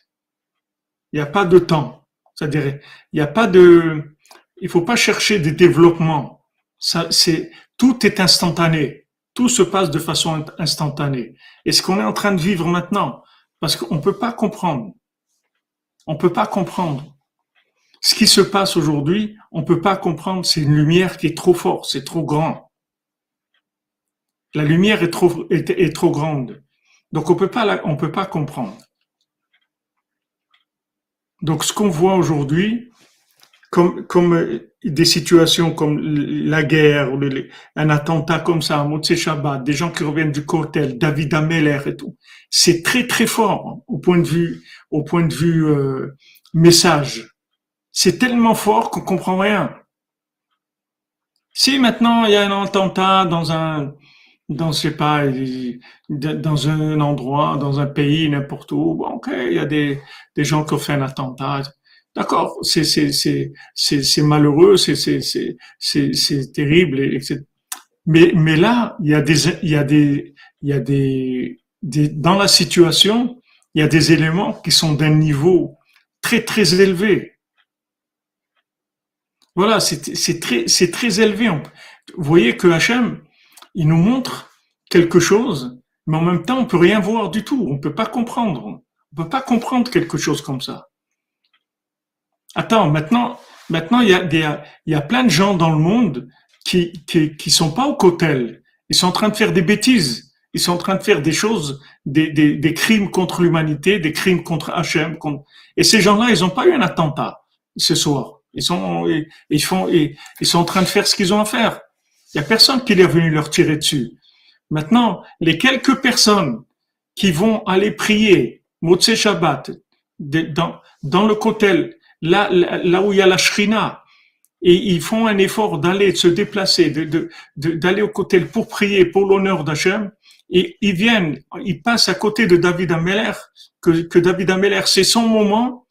Il n'y a pas de temps. C'est-à-dire, il n'y a pas de, il faut pas chercher des développements ça, c'est, tout est instantané. Tout se passe de façon instantanée. Et ce qu'on est en train de vivre maintenant, parce qu'on ne peut pas comprendre. On ne peut pas comprendre. Ce qui se passe aujourd'hui, on ne peut pas comprendre. C'est une lumière qui est trop forte, c'est trop grand. La lumière est trop, est, trop grande. Donc on on peut pas comprendre. Donc ce qu'on voit aujourd'hui, comme, comme des situations comme la guerre, un attentat comme ça, Motsé Shabbat, des gens qui reviennent du cocktail, David Ameller et tout, c'est très très fort hein, au point de vue, au point de vue euh, message. C'est tellement fort qu'on comprend rien. Si maintenant il y a un attentat dans un, dans je sais pas, dans un endroit, dans un pays, n'importe où, bon, ok, il y a des, des gens qui ont fait un attentat. D'accord, c'est c'est c'est c'est c'est malheureux, c'est c'est c'est c'est c'est terrible, etc. Mais mais là, il y a des il y a des il y a des, des dans la situation, il y a des éléments qui sont d'un niveau très très élevé. Voilà, c'est très, élevé. Vous voyez que Hachem, il nous montre quelque chose, mais en même temps, on peut rien voir du tout. On peut pas comprendre. On peut pas comprendre quelque chose comme ça. Attends, maintenant, maintenant, il y a plein de gens dans le monde qui, qui, sont pas au cotel. Ils sont en train de faire des bêtises. Ils sont en train de faire des choses, des, des, des crimes contre l'humanité, des crimes contre Hachem. Et ces gens-là, ils n'ont pas eu un attentat ce soir. Ils sont, ils font, ils, sont en train de faire ce qu'ils ont à faire. Il y a personne qui est venu leur tirer dessus. Maintenant, les quelques personnes qui vont aller prier Motse Shabbat dans, dans le kotel, là, là où il y a la shrina, et ils font un effort d'aller se déplacer, de, d'aller au kotel pour prier pour l'honneur d'Hachem, et ils viennent, ils passent à côté de David Ameller, que, que David Ameller, c'est son moment,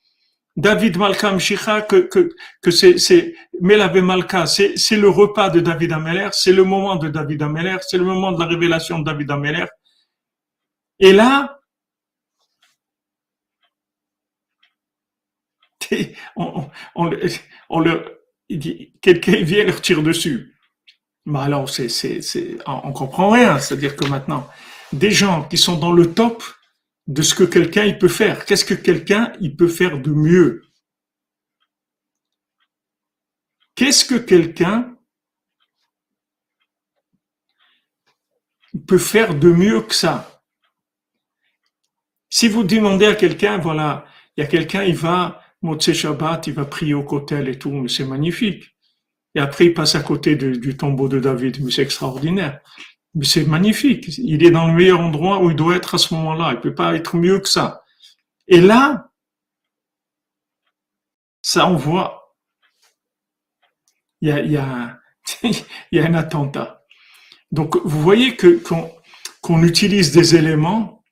David Malka Mshicha, que, que, que c'est, c'est, Melave Malka, c'est, c'est le repas de David Ameller, c'est le moment de David Ameller, c'est le moment de la révélation de David Ameller. Et là, on, on, on, le, quelqu'un vient leur tire dessus. Mais alors, c'est, c'est, on comprend rien. C'est-à-dire que maintenant, des gens qui sont dans le top, de ce que quelqu'un il peut faire. Qu'est-ce que quelqu'un il peut faire de mieux? Qu'est-ce que quelqu'un peut faire de mieux que ça? Si vous demandez à quelqu'un, voilà, il y a quelqu'un, il va, Motse Shabbat, il va prier au kotel et tout, mais c'est magnifique. Et après, il passe à côté du tombeau de David, mais c'est extraordinaire. C'est magnifique. Il est dans le meilleur endroit où il doit être à ce moment-là. Il peut pas être mieux que ça. Et là, ça envoie. Il y a, il y a, a un attentat. Donc, vous voyez que qu'on utilise des éléments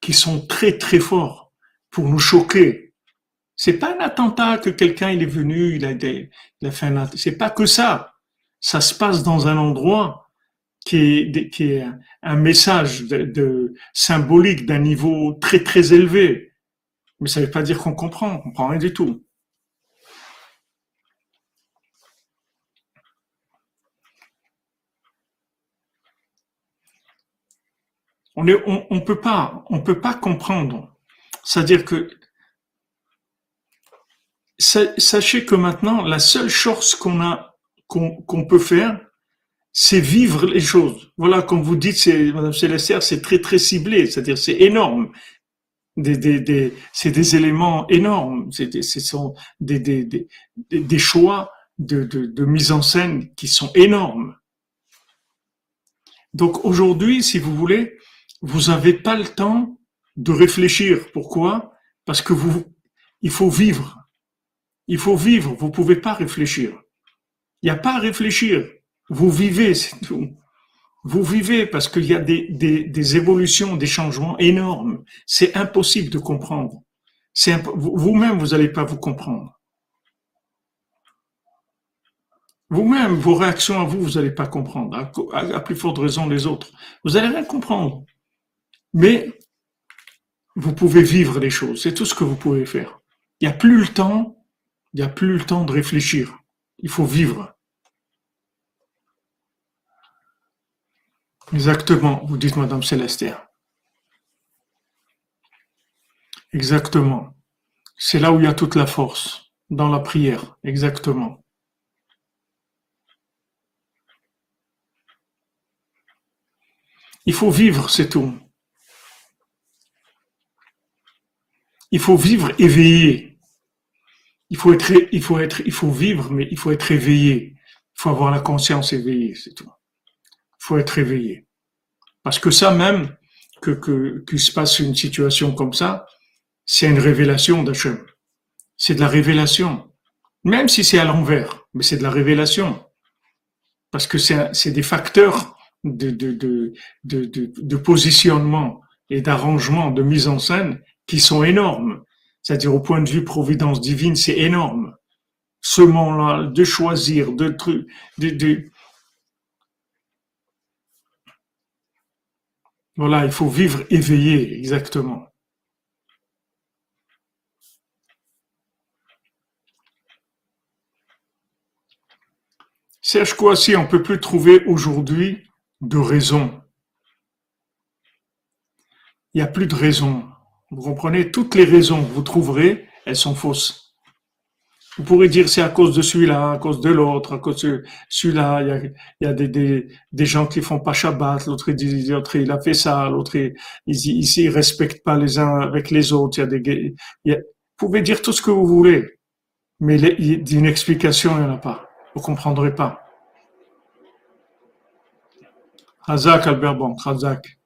qui sont très très forts pour nous choquer. C'est pas un attentat que quelqu'un il est venu, il a, il a fait un attentat. C'est pas que ça. Ça se passe dans un endroit qui est, un message de, symbolique d'un niveau très très élevé. Mais ça ne veut pas dire qu'on comprend, on comprend rien du tout. On ne on, peut pas, peut pas comprendre. C'est-à-dire que sachez que maintenant, la seule chose qu'on a, qu'on peut faire, c'est vivre les choses. Voilà, comme vous dites, Madame Célestière, c'est très très ciblé, c'est-à-dire c'est énorme. C'est des éléments énormes. C'est, ce sont des, choix de, mise en scène qui sont énormes. Donc aujourd'hui, si vous voulez, vous n'avez pas le temps de réfléchir. Pourquoi? Parce que vous, il faut vivre. Il faut vivre. Vous pouvez pas réfléchir. Il n'y a pas à réfléchir. Vous vivez, c'est tout. Vous vivez parce qu'il y a des, évolutions, des changements énormes. C'est impossible de comprendre. Vous-même, vous n'allez pas vous comprendre. Vous-même, vos réactions à vous, vous n'allez pas comprendre. À, plus forte raison les autres. Vous n'allez rien comprendre. Mais vous pouvez vivre les choses. C'est tout ce que vous pouvez faire. Il n'y a plus le temps. Il n'y a plus le temps de réfléchir. Il faut vivre. Exactement, vous dites Madame Célestia. Exactement. C'est là où il y a toute la force, dans la prière, exactement. Il faut vivre, c'est tout. Il faut vivre éveillé. Il faut être, il faut être, il faut vivre, mais il faut être éveillé. Il faut avoir la conscience éveillée, c'est tout. Faut être éveillé. Parce que ça même, que, qu'il se passe une situation comme ça, c'est une révélation d'Hachem. C'est de la révélation. Même si c'est à l'envers, mais c'est de la révélation. Parce que c'est des facteurs de, de, de, de, positionnement et d'arrangement, de mise en scène qui sont énormes. C'est-à-dire au point de vue providence divine, c'est énorme. Ce moment-là, de choisir, de de, de, Voilà, il faut vivre éveillé, exactement. Serge si on peut plus trouver aujourd'hui de raison. Il n'y a plus de raison. Vous comprenez? Toutes les raisons que vous trouverez, elles sont fausses. Vous pourrez dire c'est à cause de celui-là, à cause de l'autre, à cause de celui-là. Il y a, des, gens qui font pas Shabbat, l'autre il il a fait ça, l'autre il, il, respecte pas les uns avec les autres. Vous pouvez dire tout ce que vous voulez, mais une explication il n'y en a pas. Vous comprendrez pas. Razak Albert Bank, Razak.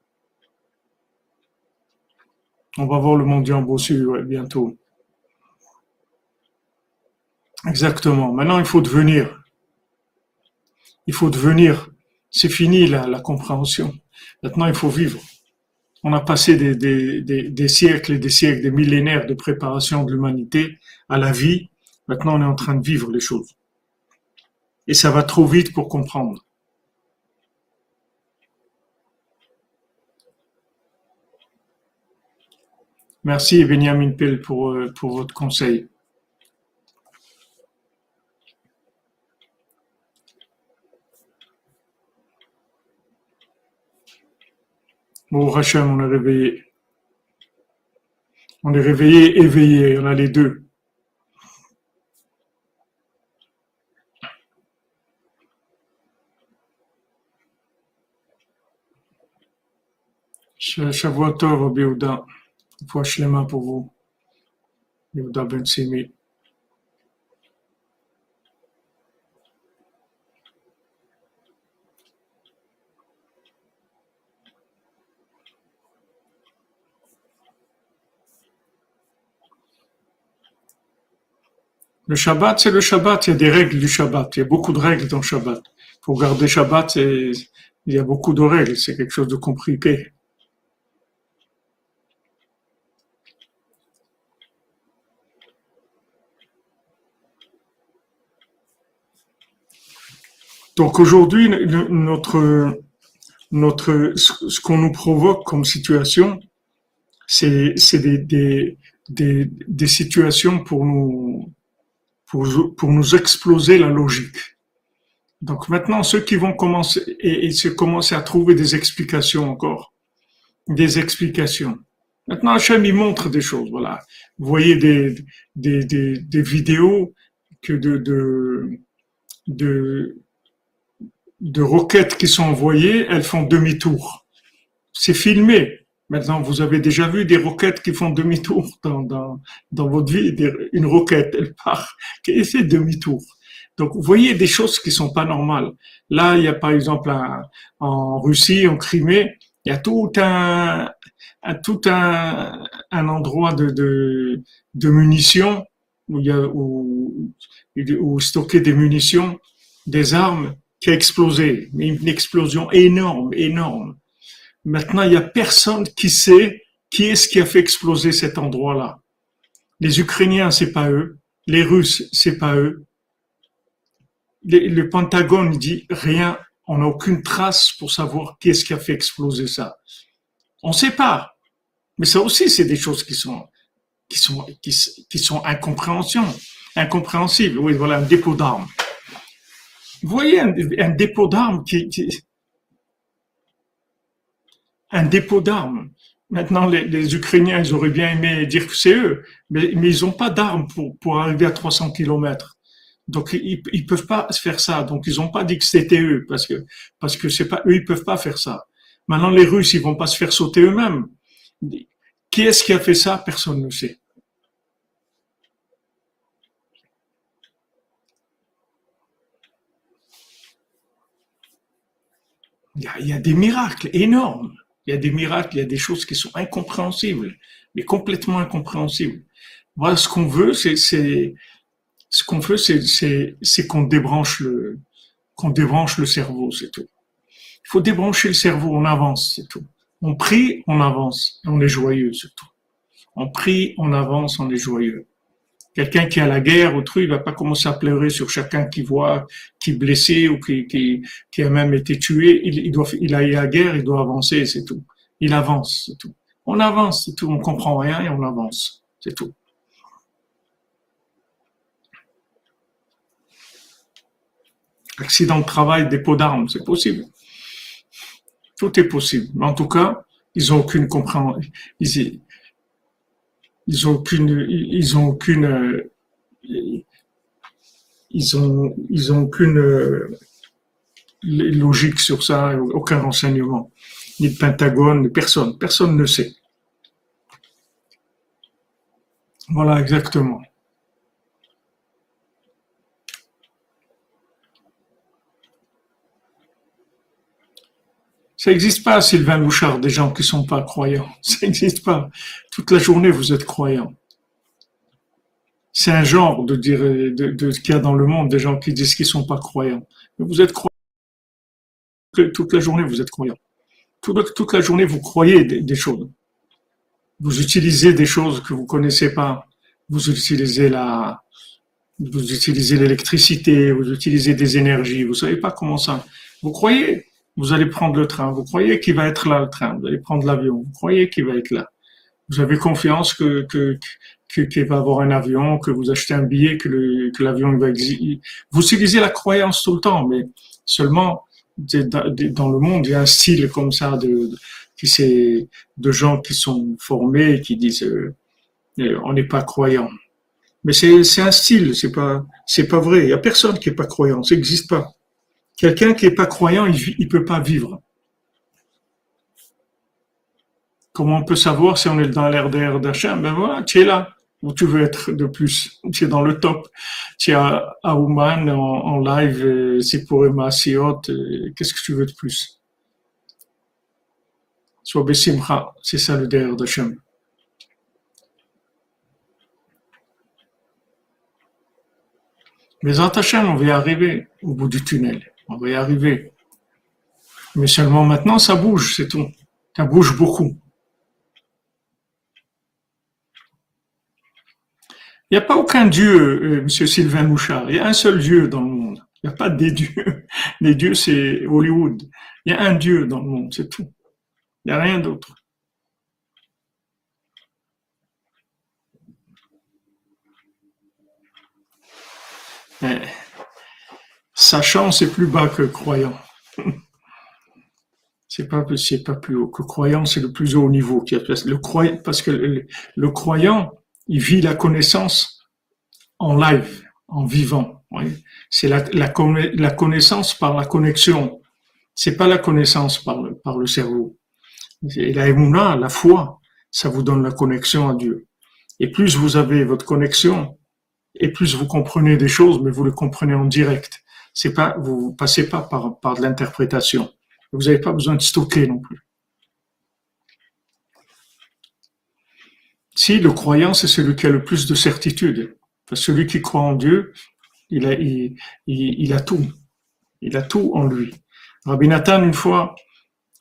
On va voir le mondial bossu ouais, bientôt. Exactement. Maintenant, il faut devenir. Il faut devenir. C'est fini la, la, compréhension. Maintenant, il faut vivre. On a passé des, des, des, siècles et des siècles, des millénaires de préparation de l'humanité à la vie. Maintenant, on est en train de vivre les choses. Et ça va trop vite pour comprendre. Merci Benjamin Pell pour, euh, pour votre conseil. Bon, Rachel, on est réveillé. On est réveillé, éveillé, on a les deux. Shavuot Biouda. Fois mains pour vous. Yehuda Ben Simi. Le Shabbat, c'est le Shabbat. Il y a des règles du Shabbat. Il y a beaucoup de règles dans le Shabbat. Pour garder Shabbat, il y a beaucoup de règles. C'est quelque chose de compliqué. Donc aujourd'hui, notre, notre, ce qu'on nous provoque comme situation, c'est, des, des, des, situations pour nous, pour, pour nous exploser la logique. Donc maintenant, ceux qui vont commencer et, se commencer à trouver des explications encore, des explications. Maintenant, Hachem, il montre des choses, voilà. Vous voyez des, des, des, des vidéos que de, de, de, de roquettes qui sont envoyées, elles font demi-tour. C'est filmé. Maintenant, vous avez déjà vu des roquettes qui font demi-tour dans, dans, dans votre vie. Une roquette, elle part, qui fait demi-tour. Donc, vous voyez des choses qui sont pas normales. Là, il y a par exemple en Russie, en Crimée, il y a tout un, tout un, un endroit de, de, de munitions où il y a où, où stocker des munitions, des armes qui a explosé, une explosion énorme, énorme. Maintenant, il n'y a personne qui sait qui est-ce qui a fait exploser cet endroit-là. Les Ukrainiens, c'est pas eux. Les Russes, c'est pas eux. Le Pentagone dit rien. On n'a aucune trace pour savoir qui est-ce qui a fait exploser ça. On ne sait pas. Mais ça aussi, c'est des choses qui sont, qui incompréhensibles. Oui, voilà, un dépôt d'armes. Vous voyez un, dépôt d'armes qui, un dépôt d'armes. Maintenant, les, Ukrainiens, ils auraient bien aimé dire que c'est eux, mais, ils n'ont pas d'armes pour, pour arriver à 300 kilomètres. Donc ils, ils peuvent pas faire ça. Donc ils n'ont pas dit que c'était eux parce que parce que c'est pas eux, ils peuvent pas faire ça. Maintenant, les Russes, ils vont pas se faire sauter eux-mêmes. Qui est-ce qui a fait ça? Personne ne sait. Il y, a, des miracles énormes. Il y a des miracles, il y a des choses qui sont incompréhensibles, mais complètement incompréhensibles. Voilà, ce qu'on veut, c'est, ce qu'on veut, c'est, qu'on débranche le, qu'on débranche le cerveau, c'est tout. Il faut débrancher le cerveau, on avance, c'est tout. On prie, on avance, on est joyeux, c'est tout. On prie, on avance, on est joyeux. Quelqu'un qui a la guerre ou truc, il va pas commencer à pleurer sur chacun qui voit, qui est blessé ou qui, a même été tué. Il, doit, il a eu la guerre, il doit avancer, c'est tout. Il avance, c'est tout. On avance, c'est tout. On comprend rien et on avance, c'est tout. Accident de travail, dépôt d'armes, c'est possible. Tout est possible. Mais en tout cas, ils ont aucune compréhension. Ils ont aucune, ils ont aucune, ils ont, ils ont aucune logique sur ça, aucun renseignement, ni de Pentagone, personne, personne ne sait. Voilà exactement. Ça n'existe pas, Sylvain Bouchard, des gens qui ne sont pas croyants. Ça n'existe pas. Toute la journée, vous êtes croyants. C'est un genre de dire de, qu'il y a dans le monde, des gens qui disent qu'ils ne sont pas croyants. Mais vous êtes croyants. Toute la journée, vous êtes croyants. Toute, la journée, vous croyez des, choses. Vous utilisez des choses que vous ne connaissez pas. Vous utilisez la, vous utilisez l'électricité, vous utilisez des énergies. Vous savez pas comment ça. Vous croyez vous allez prendre le train. Vous croyez qu'il va être là, le train? Vous allez prendre l'avion. Vous croyez qu'il va être là? Vous avez confiance que, que, qu'il va avoir un avion, que vous achetez un billet, que, l'avion va exister. Vous utilisez la croyance tout le temps, mais seulement dans le monde, il y a un style comme ça de, qui c'est de gens qui sont formés et qui disent euh, euh, on n'est pas croyant. Mais c'est un style, c'est pas c'est pas vrai. Il y a personne qui est pas croyant, ça n'existe pas. Quelqu'un qui n'est pas croyant, il ne peut pas vivre. Comment on peut savoir si on est dans l'air d'air d'Hachem? Ben voilà, tu es là où tu veux être de plus. Tu es dans le top. Tu es à, Ouman en, live, c'est pour Emma Siot. Qu'est-ce que tu veux de plus? Sois Bessimcha, c'est ça le derrière d'Hachem. Mais en Hachem, on va arriver au bout du tunnel. On va y arriver. Mais seulement maintenant, ça bouge, c'est tout. Ça bouge beaucoup. Il n'y a pas aucun Dieu, Monsieur Sylvain Mouchard. Il y a un seul Dieu dans le monde. Il n'y a pas des dieux. Les dieux, c'est Hollywood. Il y a un Dieu dans le monde, c'est tout. Il n'y a rien d'autre. Sachant, c'est plus bas que croyant. C'est pas, c'est pas plus haut que croyant, c'est le plus haut niveau. Le croyant, parce que le, croyant, il vit la connaissance en live, en vivant. C'est la, la, connaissance par la connexion. C'est pas la connaissance par le, par le cerveau. Et la émouna, la foi, ça vous donne la connexion à Dieu. Et plus vous avez votre connexion, et plus vous comprenez des choses, mais vous le comprenez en direct c'est pas, vous passez pas par, par de l'interprétation. Vous n'avez pas besoin de stocker non plus. Si le croyant, c'est celui qui a le plus de certitude. Parce celui qui croit en Dieu, il a, il, a tout. Il a tout en lui. Rabbi Nathan, une fois,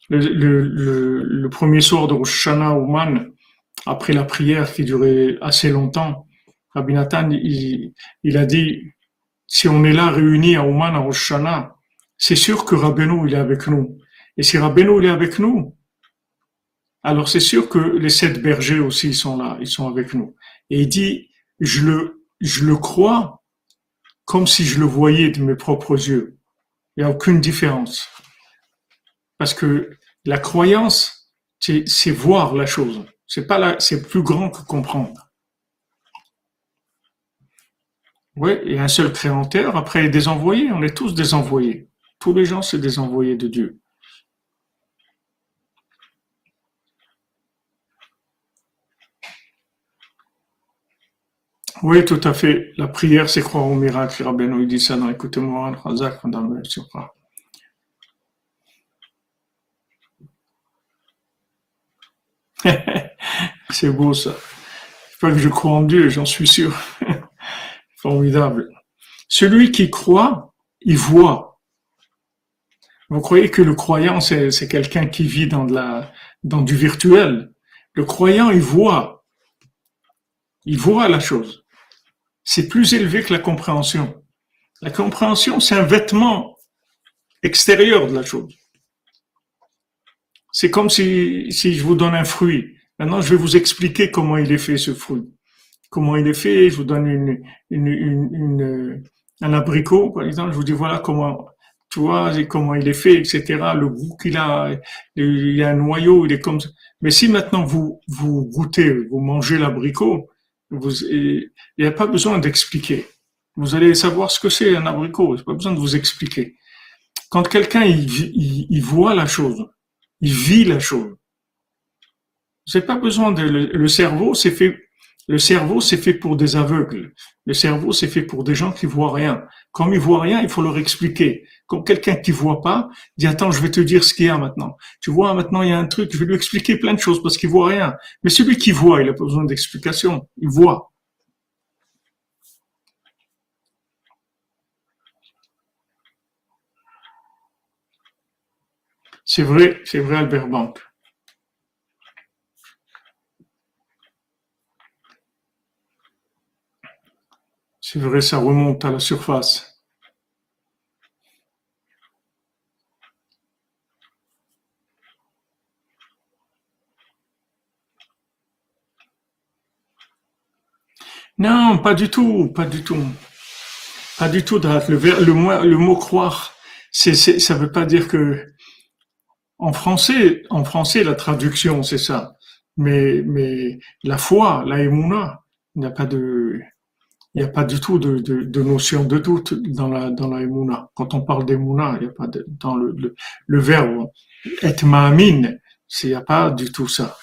le, le, premier soir de Rosh Hashanah Man, après la prière qui durait assez longtemps, Rabbi Nathan, il a dit, si on est là réunis à Oman, à Rosh c'est sûr que Rabbeinu, il est avec nous. Et si Rabbeinu, il est avec nous, alors c'est sûr que les sept bergers aussi sont là, ils sont avec nous. Et il dit, je le, je le crois comme si je le voyais de mes propres yeux. Il n'y a aucune différence. Parce que la croyance, c'est voir la chose. C'est pas c'est plus grand que comprendre. Oui, et un seul créateur, après des envoyés, on est tous des envoyés. Tous les gens, c'est des envoyés de Dieu. Oui, tout à fait. La prière, c'est croire au miracle. Rabbeinu, il dit ça dans Écoutez-moi, dans le Surah. c'est beau ça. Que je crois en Dieu, j'en suis sûr. Formidable. Celui qui croit, il voit. Vous croyez que le croyant, c'est quelqu'un qui vit dans, du virtuel. Le croyant, il voit. Il voit la chose. C'est plus élevé que la compréhension. La compréhension, c'est un vêtement extérieur de la chose. C'est comme si, si je vous donne un fruit. Maintenant, je vais vous expliquer comment il est fait ce fruit. Comment il est fait, je vous donne une, une, une, un abricot, par exemple, je vous dis voilà comment, tu vois, comment il est fait, etc. Le goût qu'il a, il y a un noyau, il est comme ça. Mais si maintenant vous, vous goûtez, vous mangez l'abricot, vous, il n'y a pas besoin d'expliquer. Vous allez savoir ce que c'est un abricot, il n'y a pas besoin de vous expliquer. Quand quelqu'un, il, il, voit la chose, il vit la chose. C'est pas besoin de le, cerveau, c'est fait. Le cerveau, c'est fait pour des aveugles. Le cerveau, c'est fait pour des gens qui voient rien. Comme ils voient rien, il faut leur expliquer. Comme quelqu'un qui voit pas, dit attends, je vais te dire ce qu'il y a maintenant. Tu vois, maintenant il y a un truc, je vais lui expliquer plein de choses parce qu'il voit rien. Mais celui qui voit, il a pas besoin d'explication. Il voit. C'est vrai, c'est vrai Albert Bank. C'est vrai, ça remonte à la surface. Non, pas du tout, pas du tout. Pas du tout, Le, le, le mot croire, ça veut pas dire que en français, en français, la traduction, c'est ça. Mais, mais la foi, la émouna, il n'y a pas de, il n'y a pas du tout de, notion de doute dans la, dans la. Quand on parle d'émouna, il n'y a pas de, dans le, le, le verbe être ma'amine, il n'y a pas du tout ça.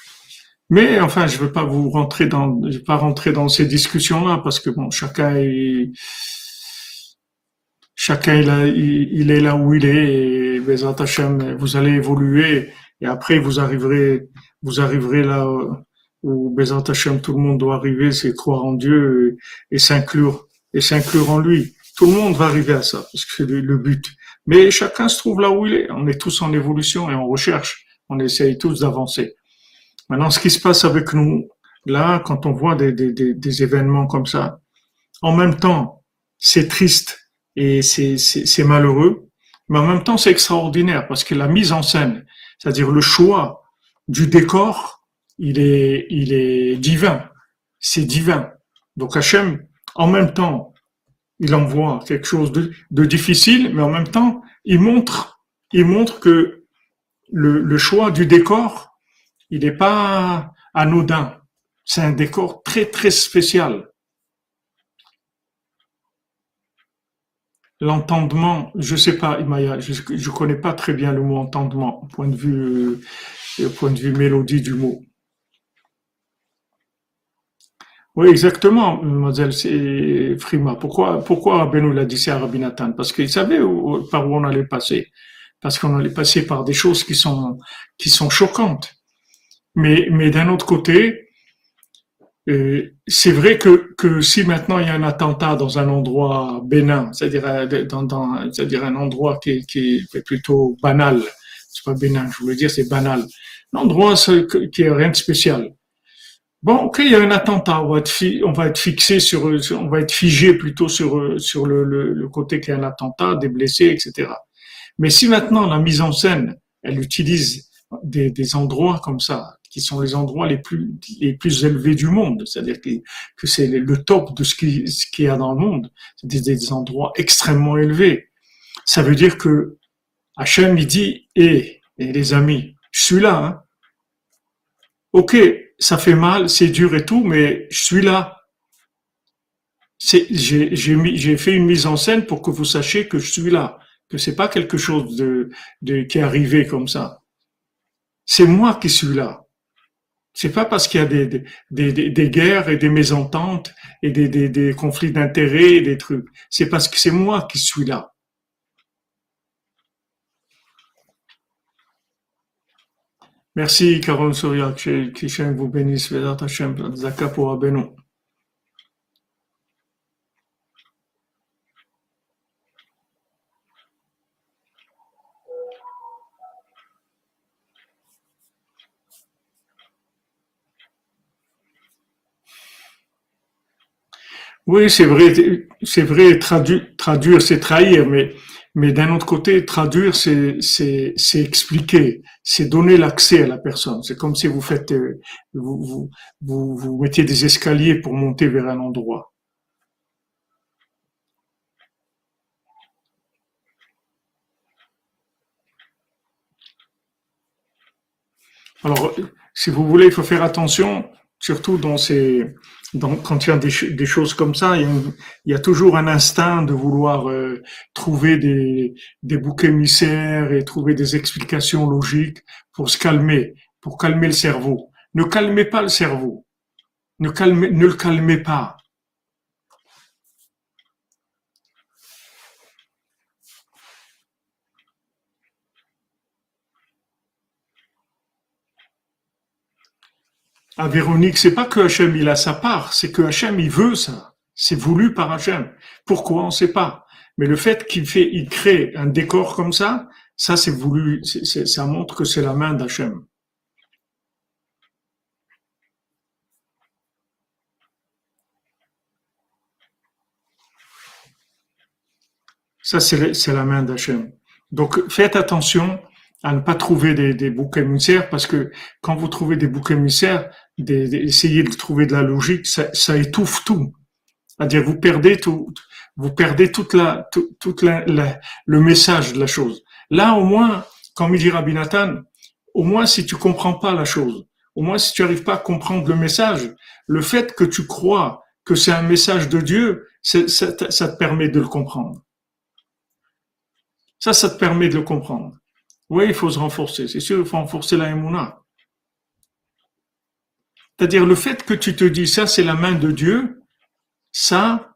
Mais enfin, je veux pas vous rentrer dans, je vais pas rentrer dans ces discussions-là parce que bon, chacun est, chacun il, est là où il est et vous allez évoluer et après vous arriverez, vous arriverez là où Bézant tout le monde doit arriver, c'est croire en Dieu et, s'inclure et s'inclure en lui. Tout le monde va arriver à ça parce que c'est le, but. Mais chacun se trouve là où il est. On est tous en évolution et en recherche. On essaye tous d'avancer. Maintenant, ce qui se passe avec nous, là, quand on voit des, des, des événements comme ça, en même temps, c'est triste et c'est malheureux, mais en même temps c'est extraordinaire parce que la mise en scène, c'est-à-dire le choix du décor, il est, il est divin, c'est divin. Donc Hachem, en même temps, il envoie quelque chose de, difficile, mais en même temps, il montre, il montre que le, choix du décor, il n'est pas anodin. C'est un décor très très spécial. l'entendement, je sais pas, Imaya, je, je connais pas très bien le mot entendement, point de vue, point de vue mélodie du mot. Oui, exactement, mademoiselle Frima. Pourquoi, pourquoi Benoît l'a dit c'est à Rabinatan? Parce qu'il savait par où on allait passer. Parce qu'on allait passer par des choses qui sont, qui sont choquantes. Mais, mais d'un autre côté, c'est vrai que, que si maintenant il y a un attentat dans un endroit bénin, c'est-à-dire euh, dans, dans c'est-à-dire un endroit qui, qui est plutôt banal, c'est pas bénin, je voulais dire c'est banal, un endroit qui est rien de spécial. Bon, ok, il y a un attentat, on va être, fixé sur, on va être figé plutôt sur sur le, côté qu'il y a un attentat, des blessés, etc. Mais si maintenant la mise en scène, elle utilise des, des endroits comme ça, qui sont les endroits les plus les plus élevés du monde, c'est-à-dire que, que c'est le top de ce qui ce qu'il y a dans le monde, c'est des, endroits extrêmement élevés. Ça veut dire que Hachem il dit et eh, et les amis, je suis là. Hein. Ok, ça fait mal, c'est dur et tout, mais je suis là. J'ai fait une mise en scène pour que vous sachiez que je suis là, que c'est pas quelque chose de, de qui est arrivé comme ça. C'est moi qui suis là. C'est pas parce qu'il y a des, des, des, des, guerres et des mésententes et des, conflits d'intérêts et des trucs. C'est parce que c'est moi qui suis là. Merci, Carole Soria, que vous bénisse, Vedat Hashem, Zaka pour Abenou. Oui, c'est vrai, c'est vrai, traduire c'est trahir, mais, mais d'un autre côté, traduire, c'est, expliquer, c'est donner l'accès à la personne. C'est comme si vous faites, euh, vous, vous mettiez des escaliers pour monter vers un endroit. Alors, si vous voulez, il faut faire attention, surtout dans ces, donc, quand il y a des, choses comme ça, il y, a, toujours un instinct de vouloir euh, trouver des, des boucs émissaires et trouver des explications logiques pour se calmer, pour calmer le cerveau. Ne calmez pas le cerveau. Ne, ne le calmez pas. À Véronique, c'est pas que Hachem il a sa part, c'est que Hachem il veut ça. C'est voulu par Hachem. Pourquoi on sait pas? Mais le fait qu'il fait, il crée un décor comme ça, ça c'est voulu, ça montre que c'est la main d'Hachem. Ça c'est la main d'Hachem. Donc faites attention à ne pas trouver des, des boucs émissaires parce que quand vous trouvez des boucs émissaires, d'essayer de trouver de la logique, ça, ça étouffe tout. C'est-à-dire vous perdez tout, vous perdez toute la, tout, toute la, le message de la chose. Là, au moins, comme il dit Rabbi Nathan, au moins si tu comprends pas la chose, au moins si tu arrives pas à comprendre le message, le fait que tu crois que c'est un message de Dieu, ça, ça, te permet de le comprendre. Ça, ça te permet de le comprendre. Oui, il faut se renforcer. C'est sûr, il faut renforcer la émouna. C'est-à-dire le fait que tu te dis ça, c'est la main de Dieu, ça,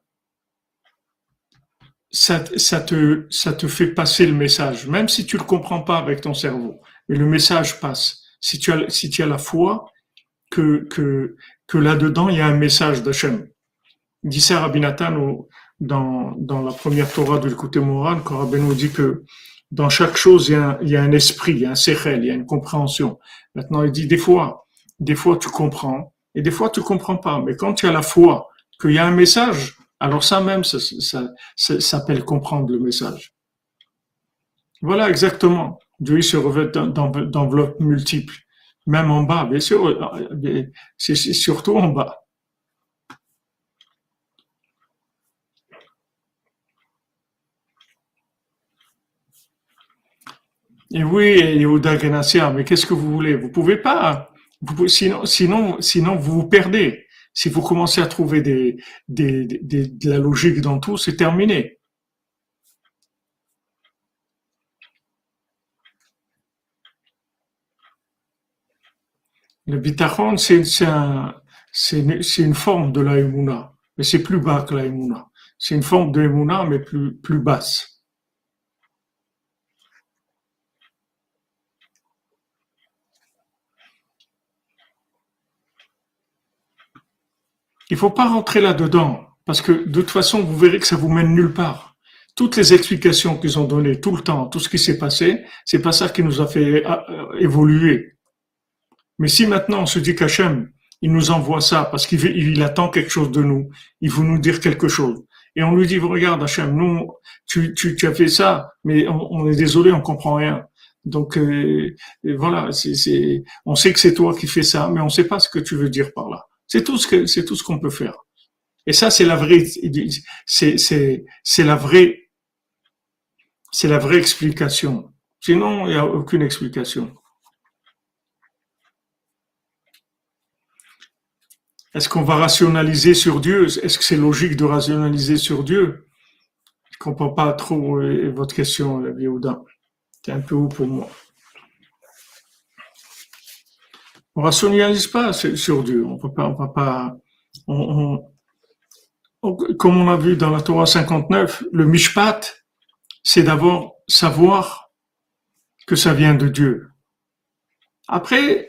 ça, te, ça te fait passer le message, même si tu le comprends pas avec ton cerveau. Mais le message passe. Si tu as, si tu as la foi que, que, que là-dedans, il y a un message d'Hachem. Dit ça Rabbi Nathan dans, dans la première Torah de l'écouter Moran, quand Rabbi nous dit que dans chaque chose, il y, a un, il y a un esprit, il y a un sechel, il y a une compréhension. Maintenant, il dit des fois, des fois tu comprends, et des fois tu comprends pas. Mais quand tu as la foi qu'il y a un message, alors ça même, ça, ça, ça s'appelle comprendre le message. Voilà exactement. Dieu se revêt d'enveloppes multiples, même en bas, bien sûr, euh, c'est surtout en bas. Et oui, Yehuda Ganassia, mais qu'est-ce que vous voulez? Vous pouvez pas. Vous, sinon, sinon, sinon, vous vous perdez. Si vous commencez à trouver des, des, des, de la logique dans tout, c'est terminé. Le bitachon, c'est un, une, une forme de la mais c'est plus bas que la C'est une forme de mais plus, plus basse. Il faut pas rentrer là-dedans, parce que de toute façon, vous verrez que ça vous mène nulle part. Toutes les explications qu'ils ont données tout le temps, tout ce qui s'est passé, c'est pas ça qui nous a fait euh, évoluer. Mais si maintenant on se dit qu'Hachem, il nous envoie ça parce qu'il attend quelque chose de nous, il veut nous dire quelque chose. Et on lui dit, regarde Hachem, nous, tu, tu, tu as fait ça, mais on, est désolé, on comprend rien. Donc euh, voilà, c'est, on sait que c'est toi qui fais ça, mais on sait pas ce que tu veux dire par là. C'est tout ce que c'est tout ce qu'on peut faire. Et ça, c'est la vraie, c'est c'est c'est la vraie, explication. Sinon, il n'y a aucune explication. Est-ce qu'on va rationaliser sur Dieu? Est-ce que c'est logique de rationaliser sur Dieu? Je comprends pas trop euh, votre question, Yehuda. C'est un peu haut pour moi. On rationalise pas sur Dieu. On peut pas, on peut pas, on, comme on a vu dans la Torah 59, le mishpat, c'est d'abord savoir que ça vient de Dieu. Après,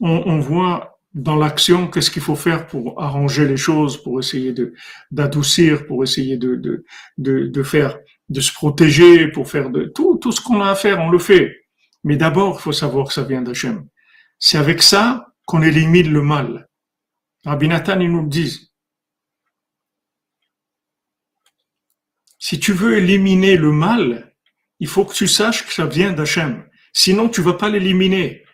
on, voit dans l'action qu'est-ce qu'il faut faire pour arranger les choses, pour essayer de d'adoucir, pour essayer de, de, de, de, faire, de se protéger, pour faire de tout, tout ce qu'on a à faire, on le fait. Mais d'abord, il faut savoir que ça vient d'Hachem. C'est avec ça qu'on élimine le mal. Rabbi Nathan, nous le dit. Si tu veux éliminer le mal, il faut que tu saches que ça vient d'Hachem. Sinon, tu vas pas l'éliminer.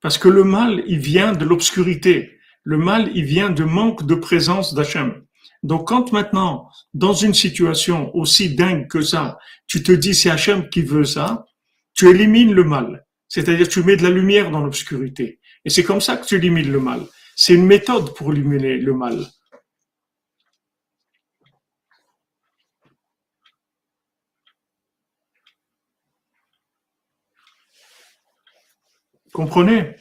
Parce que le mal, il vient de l'obscurité. Le mal, il vient de manque de présence d'Hachem. Donc, quand maintenant, dans une situation aussi dingue que ça, tu te dis c'est Hachem qui veut ça, tu élimines le mal. C'est-à-dire, tu mets de la lumière dans l'obscurité. Et c'est comme ça que tu élimines le mal. C'est une méthode pour éliminer le mal. Comprenez?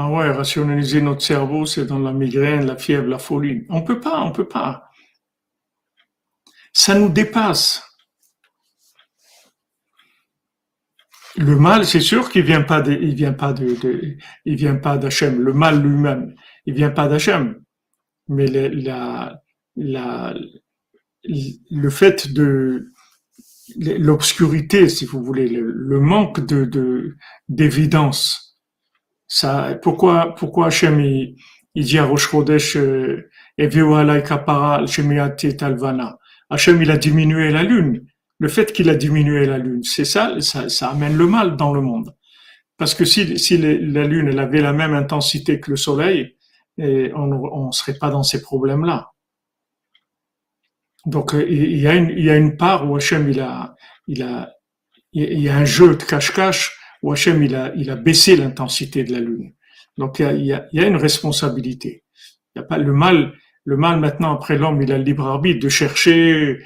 Ah ouais, rationaliser notre cerveau, c'est dans la migraine, la fièvre, la folie. On peut pas, on peut pas. Ça nous dépasse. Le mal, c'est sûr qu'il vient pas de, il vient pas de, il vient pas d'Hachem. Le mal lui-même, il vient pas d'Hachem. Mais la, la, le fait de l'obscurité, si vous voulez, le, manque de d'évidence, ça, pourquoi, pourquoi Hachem, il, il dit à Rosh Chodesh, euh, Hachem, il a diminué la lune. Le fait qu'il a diminué la lune, c'est ça, ça, ça, amène le mal dans le monde. Parce que si, si la lune, elle avait la même intensité que le soleil, et on ne serait pas dans ces problèmes-là. Donc, euh, il y a une, il y a une part où Hachem, il a, il a, il y a un jeu de cache-cache où Hachem il a, il a baissé l'intensité de la lune. Donc il y a, il y a, une responsabilité. Il y a pas le mal. Le mal maintenant après l'homme il a le libre arbitre de chercher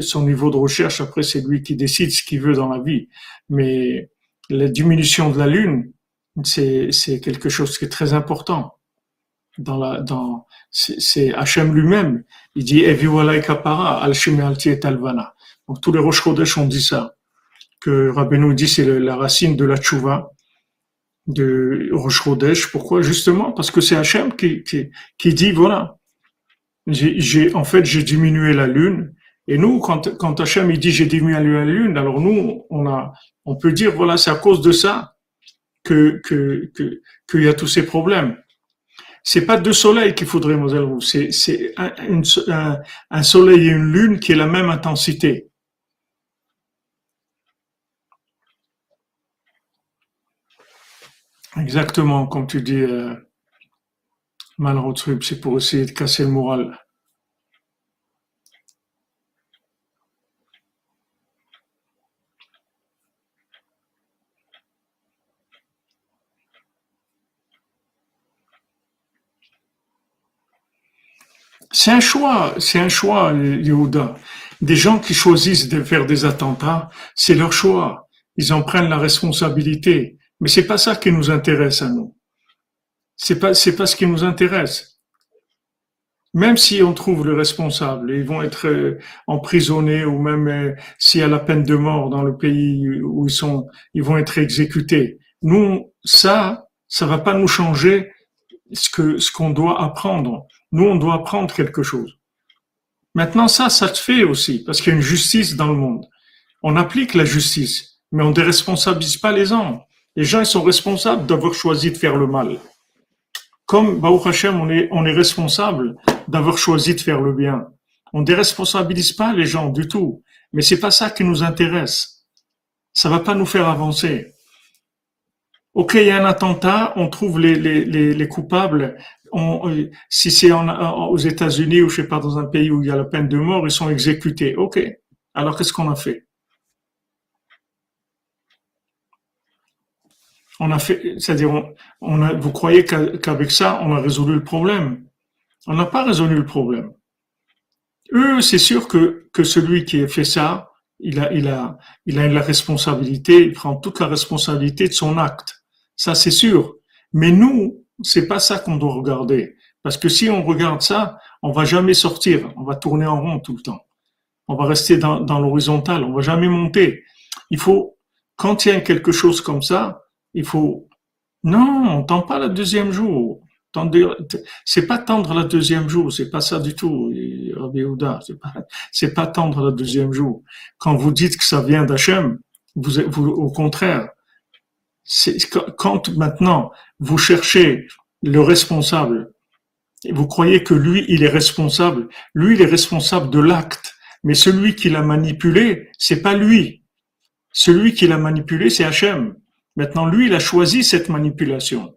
son niveau de recherche. Après c'est lui qui décide ce qu'il veut dans la vie. Mais la diminution de la lune c'est c'est quelque chose qui est très important. Dans la dans c'est Hachem lui-même. Il dit Eviwalai kapara al et talvana. Donc tous les Rosh ont dit ça que Rabbeinu dit c'est la racine de la tchouva de Rosh Pourquoi? Justement parce que c'est Hachem qui, qui, qui, dit voilà, j'ai en fait j'ai diminué la lune. Et nous, quand, quand Hachem il dit j'ai diminué la lune, alors nous on a on peut dire voilà c'est à cause de ça que que qu'il y a tous ces problèmes. C'est pas deux soleils qu'il faudrait, c'est c'est un, un, un soleil et une lune qui est la même intensité. Exactement, comme tu dis, euh, c'est pour essayer de casser le moral. C'est un choix, c'est un choix, Yehuda. Des gens qui choisissent de faire des attentats, c'est leur choix. Ils en prennent la responsabilité. Mais c'est pas ça qui nous intéresse à nous. C'est pas, c'est pas ce qui nous intéresse. Même si on trouve le responsable, ils vont être euh, emprisonnés ou même euh, s'il y a la peine de mort dans le pays où ils sont, ils vont être exécutés. Nous, ça, ça va pas nous changer ce que, ce qu'on doit apprendre. Nous, on doit apprendre quelque chose. Maintenant, ça, ça se fait aussi parce qu'il y a une justice dans le monde. On applique la justice, mais on ne déresponsabilise pas les gens. Les gens ils sont responsables d'avoir choisi de faire le mal. Comme Baruch Hashem, on est, on est responsable d'avoir choisi de faire le bien. On ne déresponsabilise pas les gens du tout. Mais c'est pas ça qui nous intéresse. Ça va pas nous faire avancer. Ok, il y a un attentat, on trouve les, les, les, les coupables. Si c'est aux États-Unis ou je sais pas dans un pays où il y a la peine de mort, ils sont exécutés. Ok. Alors qu'est-ce qu'on a fait? On a fait, c'est-à-dire, on, a, vous croyez qu'avec ça, on a résolu le problème? On n'a pas résolu le problème. Eux, c'est sûr que, que celui qui a fait ça, il a, il a, il a la responsabilité, il prend toute la responsabilité de son acte. Ça, c'est sûr. Mais nous, c'est pas ça qu'on doit regarder. Parce que si on regarde ça, on va jamais sortir. On va tourner en rond tout le temps. On va rester dans, dans l'horizontal. On va jamais monter. Il faut, quand il y a quelque chose comme ça, il faut, non, on tend pas le deuxième jour. C'est pas tendre le deuxième jour, c'est pas ça du tout, c'est pas, c'est pas tendre le deuxième jour. Quand vous dites que ça vient d'Hachem, vous, vous, au contraire, quand maintenant vous cherchez le responsable, vous croyez que lui, il est responsable, lui, il est responsable de l'acte, mais celui qui l'a manipulé, c'est pas lui. Celui qui l'a manipulé, c'est Hachem. Maintenant, lui, il a choisi cette manipulation.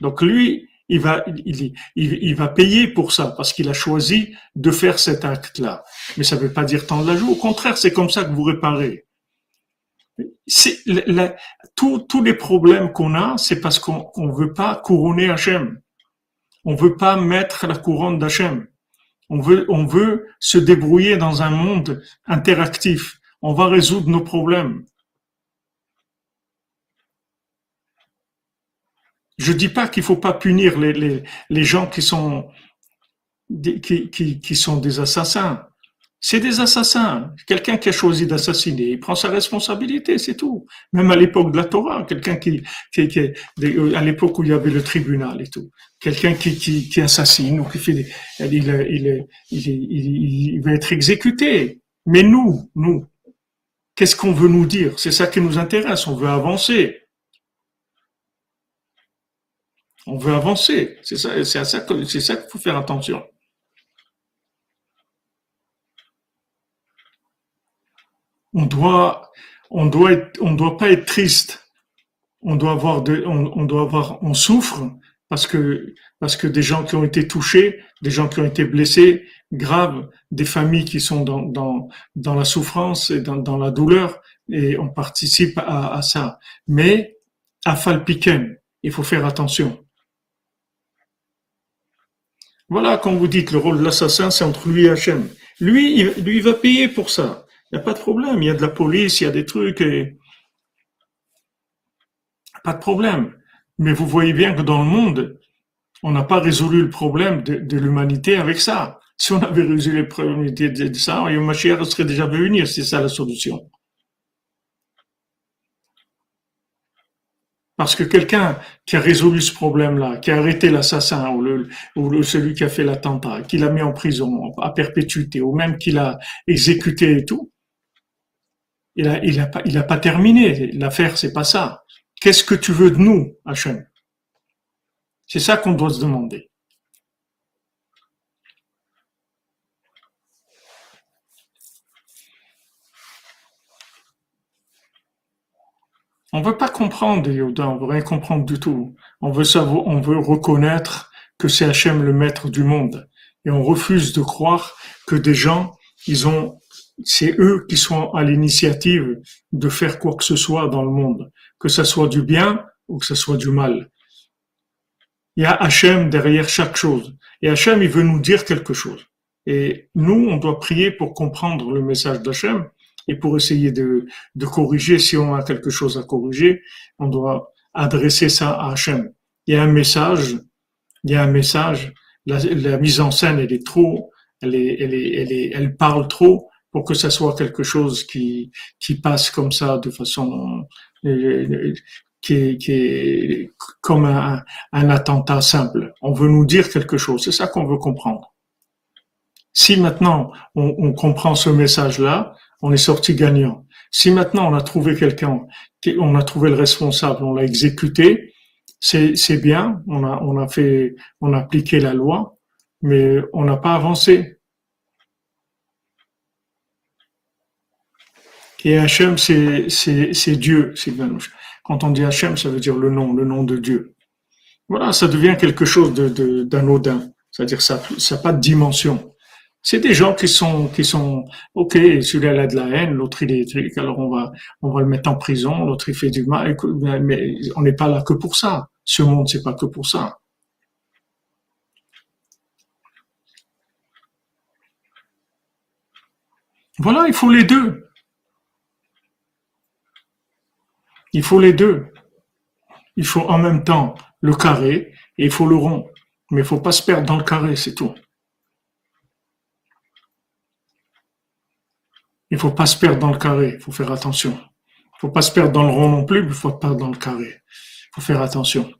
Donc lui, il va, il, il, va payer pour ça parce qu'il a choisi de faire cet acte-là. Mais ça ne veut pas dire tant de la joue. Au contraire, c'est comme ça que vous réparez. Tous les problèmes qu'on a, c'est parce qu'on ne veut pas couronner Hachem. On veut pas mettre la couronne d'Hachem. On veut, on veut se débrouiller dans un monde interactif. On va résoudre nos problèmes. Je dis pas qu'il faut pas punir les, les, les gens qui sont qui, qui, qui sont des assassins. C'est des assassins. Quelqu'un qui a choisi d'assassiner, il prend sa responsabilité, c'est tout. Même à l'époque de la Torah, quelqu'un qui, qui, qui, à l'époque où il y avait le tribunal et tout, quelqu'un qui, qui, qui assassine ou qui fait, des, il, il, il, il, va être exécuté. Mais nous, nous, qu'est-ce qu'on veut nous dire? C'est ça qui nous intéresse. On veut avancer. On veut avancer. C'est ça, c'est à ça c'est qu'il faut faire attention. On doit, doit pas être triste. On doit avoir on, souffre parce que, des gens qui ont été touchés, des gens qui ont été blessés, graves, des familles qui sont dans, dans, dans la souffrance et dans, dans la douleur, et on participe à, ça. Mais, à Falpiken, il faut faire attention. Voilà, quand vous dites le rôle de l'assassin, c'est entre lui et Hachem. Lui, il, lui, va payer pour ça. Il n'y a pas de problème. Il y a de la police, il y a des trucs et... Pas de problème. Mais vous voyez bien que dans le monde, on n'a pas résolu le problème de, l'humanité avec ça. Si on avait résolu le problème de ça, le serait déjà venu, c'est ça la solution. Parce que quelqu'un qui a résolu ce problème-là, qui a arrêté l'assassin ou, le, ou celui qui a fait l'attentat, qui l'a mis en prison à perpétuité, ou même qui l'a exécuté et tout, il a, il a pas, il a pas terminé. L'affaire, c'est pas ça. Qu'est-ce que tu veux de nous, Hachem? C'est ça qu'on doit se demander. On veut pas comprendre Yoda, on veut rien comprendre du tout. On veut savoir, on veut reconnaître que c'est Hachem le maître du monde. Et on refuse de croire que des gens, ils ont, c'est eux qui sont à l'initiative de faire quoi que ce soit dans le monde. Que ce soit du bien ou que ce soit du mal. Il y a Hachem derrière chaque chose. Et Hachem, il veut nous dire quelque chose. Et nous, on doit prier pour comprendre le message d'Hachem et pour essayer de, de corriger, si on a quelque chose à corriger, on doit adresser ça à Hachem. Il y a un message, il y a un message, la, mise en scène, elle est trop, elle, est, elle, est, elle, est, elle parle trop pour que ça soit quelque chose qui, qui passe comme ça de façon euh, qui est, qui est comme un, un attentat simple. On veut nous dire quelque chose, c'est ça qu'on veut comprendre. Si maintenant on, on comprend ce message-là, on est sorti gagnant. Si maintenant on a trouvé quelqu'un, on a trouvé le responsable, on l'a exécuté, c'est bien, on a, on a fait, on a appliqué la loi, mais on n'a pas avancé. Et Hachem, c'est Dieu, Quand on dit Hachem, ça veut dire le nom, le nom de Dieu. Voilà, ça devient quelque chose d'anodin. De, C'est-à-dire ça n'a pas de dimension. C'est des gens qui sont, qui sont, ok, celui-là a de la haine, l'autre il est, alors on va, on va le mettre en prison, l'autre il fait du mal, mais on n'est pas là que pour ça. Ce monde, c'est pas que pour ça. Voilà, il faut les deux. Il faut les deux. Il faut en même temps le carré et il faut le rond. Mais il faut pas se perdre dans le carré, c'est tout. Il faut pas se perdre dans le carré, il faut faire attention. Il faut pas se perdre dans le rond non plus, mais il faut pas dans le carré. Il faut faire attention.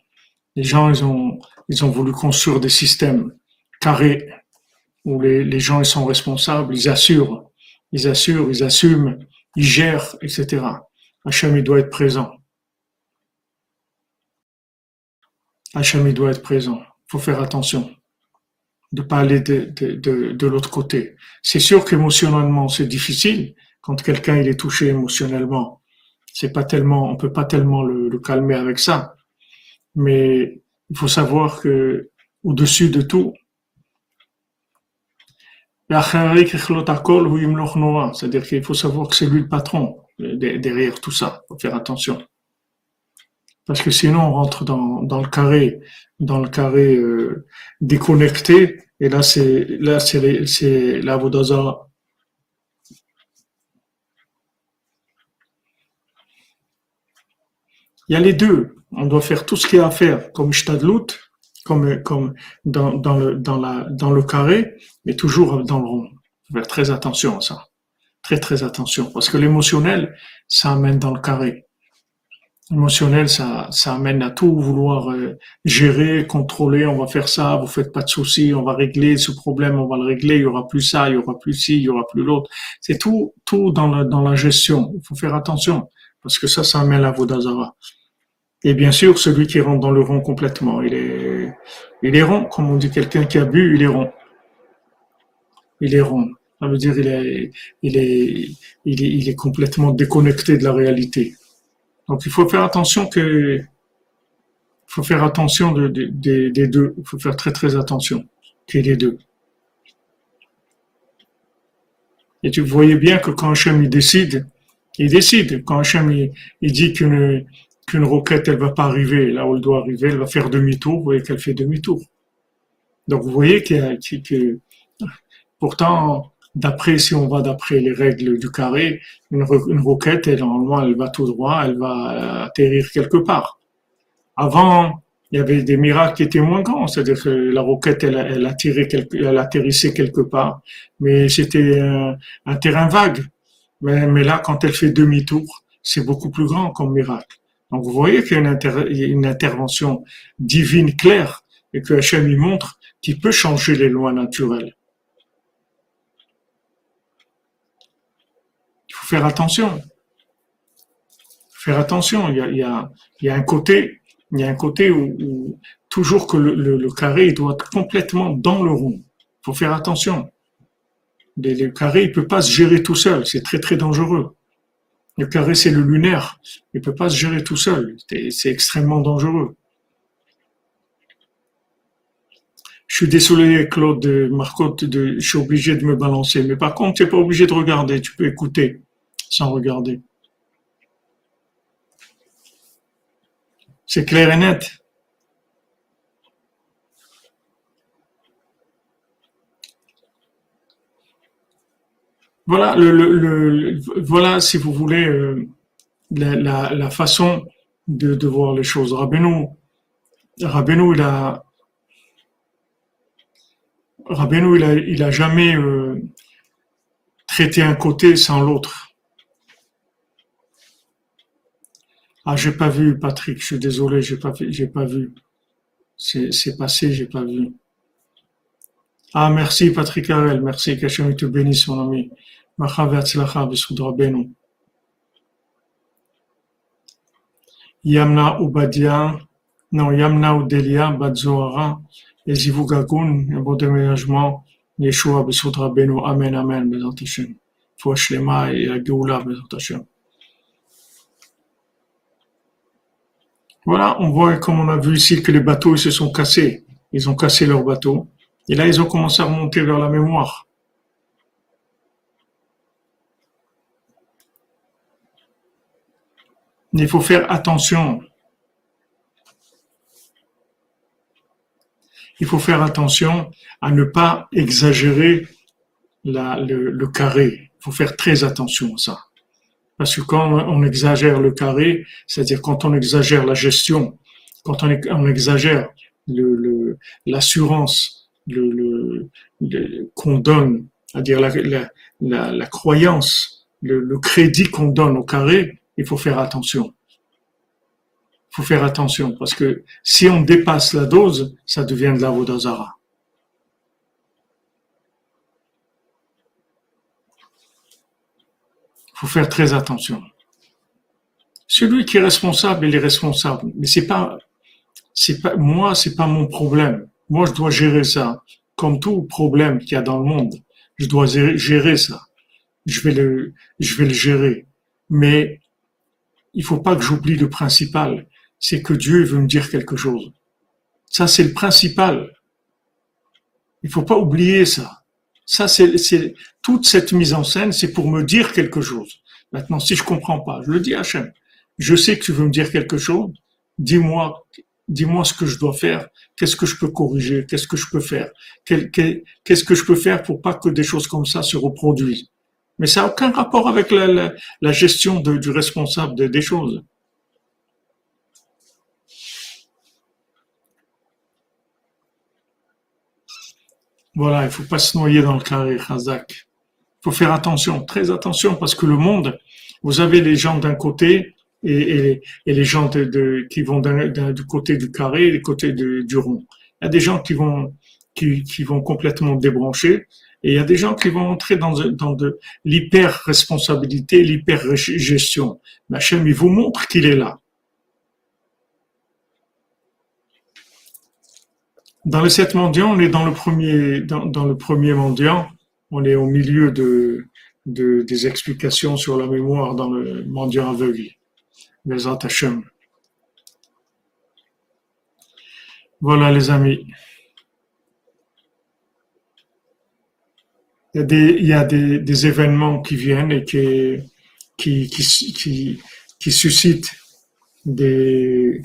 Les gens, ils ont, ils ont voulu construire des systèmes carrés où les, gens, ils sont responsables, ils assurent, ils assurent, ils assument, ils gèrent, etc. Hachem, il doit être présent. Hachem, il doit être présent. Il faut faire attention de pas aller de, de, de, l'autre côté. C'est sûr qu'émotionnellement, c'est difficile quand quelqu'un il est touché émotionnellement. C'est pas tellement, on peut pas tellement le, le calmer avec ça. Mais il faut savoir que au-dessus de tout, c'est-à-dire qu'il faut savoir que c'est lui le patron derrière tout ça. Faut faire attention. Parce que sinon, on rentre dans, dans le carré, dans le carré euh, déconnecté, et là, c'est là, c'est la Vodazara. Il y a les deux. On doit faire tout ce qu'il y a à faire, comme Shtadlut, comme, comme dans, dans, le, dans, la, dans le carré, mais toujours dans le rond. Faut faire très attention à ça. Très, très attention. Parce que l'émotionnel, ça amène dans le carré émotionnel, ça, ça amène à tout vouloir euh, gérer, contrôler. On va faire ça, vous faites pas de soucis, on va régler ce problème, on va le régler. Il y aura plus ça, il y aura plus ci, il y aura plus l'autre. C'est tout, tout dans la, dans la gestion. Il faut faire attention parce que ça, ça amène à Vodazara. Et bien sûr, celui qui rentre dans le rond complètement, il est, il est rond. Comme on dit, quelqu'un qui a bu, il est rond. Il est rond. Ça veut dire il est, il est, il est, il est complètement déconnecté de la réalité. Donc il faut faire attention que, il faut faire attention de, des deux. Il faut faire très très attention qu'il y ait les deux. Et tu voyais bien que quand Hachem il décide, il décide. Quand Hachem il, dit qu'une qu'une roquette elle va pas arriver là où elle doit arriver, elle va faire demi-tour. Vous voyez qu'elle fait demi-tour. Donc vous voyez que, que pourtant d'après, si on va d'après les règles du carré, une, roquette, elle, normalement, elle va tout droit, elle va atterrir quelque part. Avant, il y avait des miracles qui étaient moins grands, c'est-à-dire que la roquette, elle, atterrissait quelque part, mais c'était un, terrain vague. Mais, là, quand elle fait demi-tour, c'est beaucoup plus grand comme miracle. Donc, vous voyez qu'il y a une, une intervention divine claire et que Hachem montre qu'il peut changer les lois naturelles. Faire attention. Faire attention. Il y a, un côté, il y a un côté où, toujours que le, le, carré doit être complètement dans le rond. Il faut faire attention. Le, carré, il peut pas se gérer tout seul. C'est très très dangereux. Le carré, c'est le lunaire. Il peut pas se gérer tout seul. C'est extrêmement dangereux. Je suis désolé, Claude Marcotte, je suis obligé de me balancer. Mais par contre, tu n'es pas obligé de regarder, tu peux écouter sans regarder. C'est clair et net. Voilà, voilà si vous voulez, euh, la, façon de, voir les choses. Rabbeinu, Rabbeinu il a, Rabbeinu, il a, il a jamais euh, traité un côté sans l'autre. Ah, j'ai pas vu, Patrick, je suis désolé, j'ai pas, j'ai pas vu. C'est passé, j'ai pas vu. Ah, merci, Patrick Arel, merci, qu'Hachem te bénisse, mon ami. Yamna Ubadia, non, Yamna Udelia, Bat Zohara, et Zivugagun, un bon déménagement, Yeshua b'sud Amen, Amen, Bezat Hashem. Faut Shlema et la Geoula, Bezat Hashem. Voilà, on voit comme on a vu ici que les bateaux ils se sont cassés. Ils ont cassé leur bateau. Et là, ils ont commencé à remonter vers la mémoire. Il faut faire attention. Il faut faire attention à ne pas exagérer le carré. Il faut faire très attention à ça. Parce que quand on exagère le carré, c'est-à-dire quand on exagère la gestion, quand on, exagère l'assurance qu'on donne, c'est-à-dire la, croyance, le crédit qu'on donne au carré, il faut faire attention. Il faut faire attention parce que si on dépasse la dose, ça devient de la Vodazara. Faut faire très attention. Celui qui est responsable, il est responsable. Mais c'est pas, c'est pas, moi, c'est pas mon problème. Moi, je dois gérer ça. Comme tout problème qu'il y a dans le monde, je dois gérer ça. Je vais le, je vais le gérer. Mais il faut pas que j'oublie le principal, c'est que Dieu veut me dire quelque chose. Ça, c'est le principal. Il faut pas oublier ça. Ça, c'est, toute cette mise en scène, c'est pour me dire quelque chose. Maintenant, si je comprends pas, je le dis à Hachem. Je sais que tu veux me dire quelque chose. Dis-moi, dis-moi ce que je dois faire. Qu'est-ce que je peux corriger? Qu'est-ce que je peux faire? Qu'est-ce que je peux faire pour pas que des choses comme ça se reproduisent? Mais ça n'a aucun rapport avec la, gestion du responsable des choses. Voilà, il faut pas se noyer dans le carré, Khazak. Il faut faire attention, très attention, parce que le monde, vous avez les gens d'un côté et, les gens qui vont du côté du carré et du côté du rond. Il y a des gens qui vont, complètement débrancher et il y a des gens qui vont entrer dans, de l'hyper-responsabilité, l'hyper-gestion. Hachem, il vous montre qu'il est là. Dans les sept mendiants, on est dans le premier, dans, le premier mendiant. On est au milieu de, de, des explications sur la mémoire dans le mendiant aveugle. Les Hachem. Voilà les amis. il y a des événements qui viennent et qui, qui, qui, qui, suscitent des,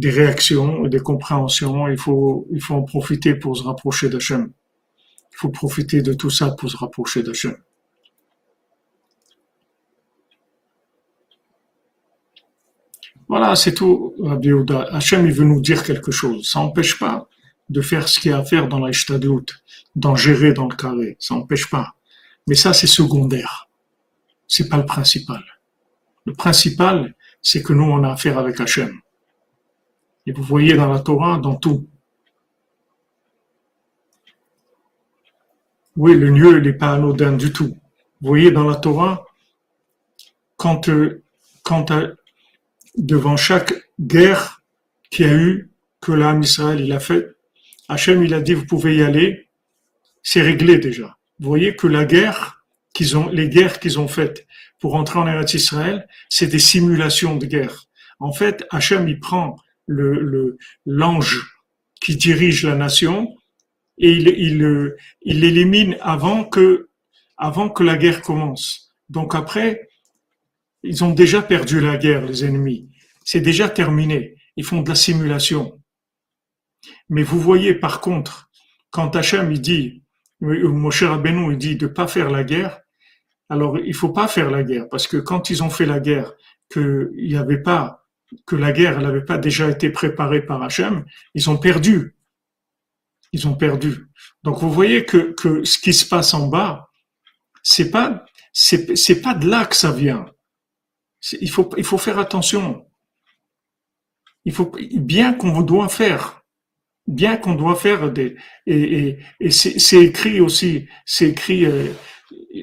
des réactions, des compréhensions. Il faut, il faut en profiter pour se rapprocher d'Hachem. Il faut profiter de tout ça pour se rapprocher d'Hachem. Voilà, c'est tout, Rabbi Hachem, il veut nous dire quelque chose. Ça n'empêche pas de faire ce qu'il y a à faire dans la d'en gérer dans le carré. Ça n'empêche pas. Mais ça, c'est secondaire. C'est pas le principal. Le principal, c'est que nous, on a affaire avec Hachem. Et vous voyez dans la Torah, dans tout. Oui, le lieu, n'est pas anodin du tout? Vous voyez dans la Torah, quand, euh, euh, devant chaque guerre qu'il y a eu, que l'âme Israël il a fait, Hachem, il a dit, vous pouvez y aller, c'est réglé déjà. Vous voyez que la guerre qu'ils ont, les guerres qu'ils ont faites pour entrer en Eretz Israël, c'est des simulations de guerre. En fait, Hachem, il prend le, l'ange qui dirige la nation et il, il, il l'élimine avant que, avant que la guerre commence. Donc après, ils ont déjà perdu la guerre, les ennemis. C'est déjà terminé. Ils font de la simulation. Mais vous voyez par contre, quand Hachem il dit, mon cher Rabbeinu il dit de pas faire la guerre, alors il faut pas faire la guerre parce que quand ils ont fait la guerre, que il y avait pas, que la guerre n'avait pas déjà été préparée par Hachem, ils ont perdu. Ils ont perdu. Donc vous voyez que, que ce qui se passe en bas, c'est pas c'est pas de là que ça vient. Il faut il faut faire attention. Il faut bien qu'on doit faire bien qu'on doit faire des et, et, c'est écrit aussi, c'est écrit. Euh,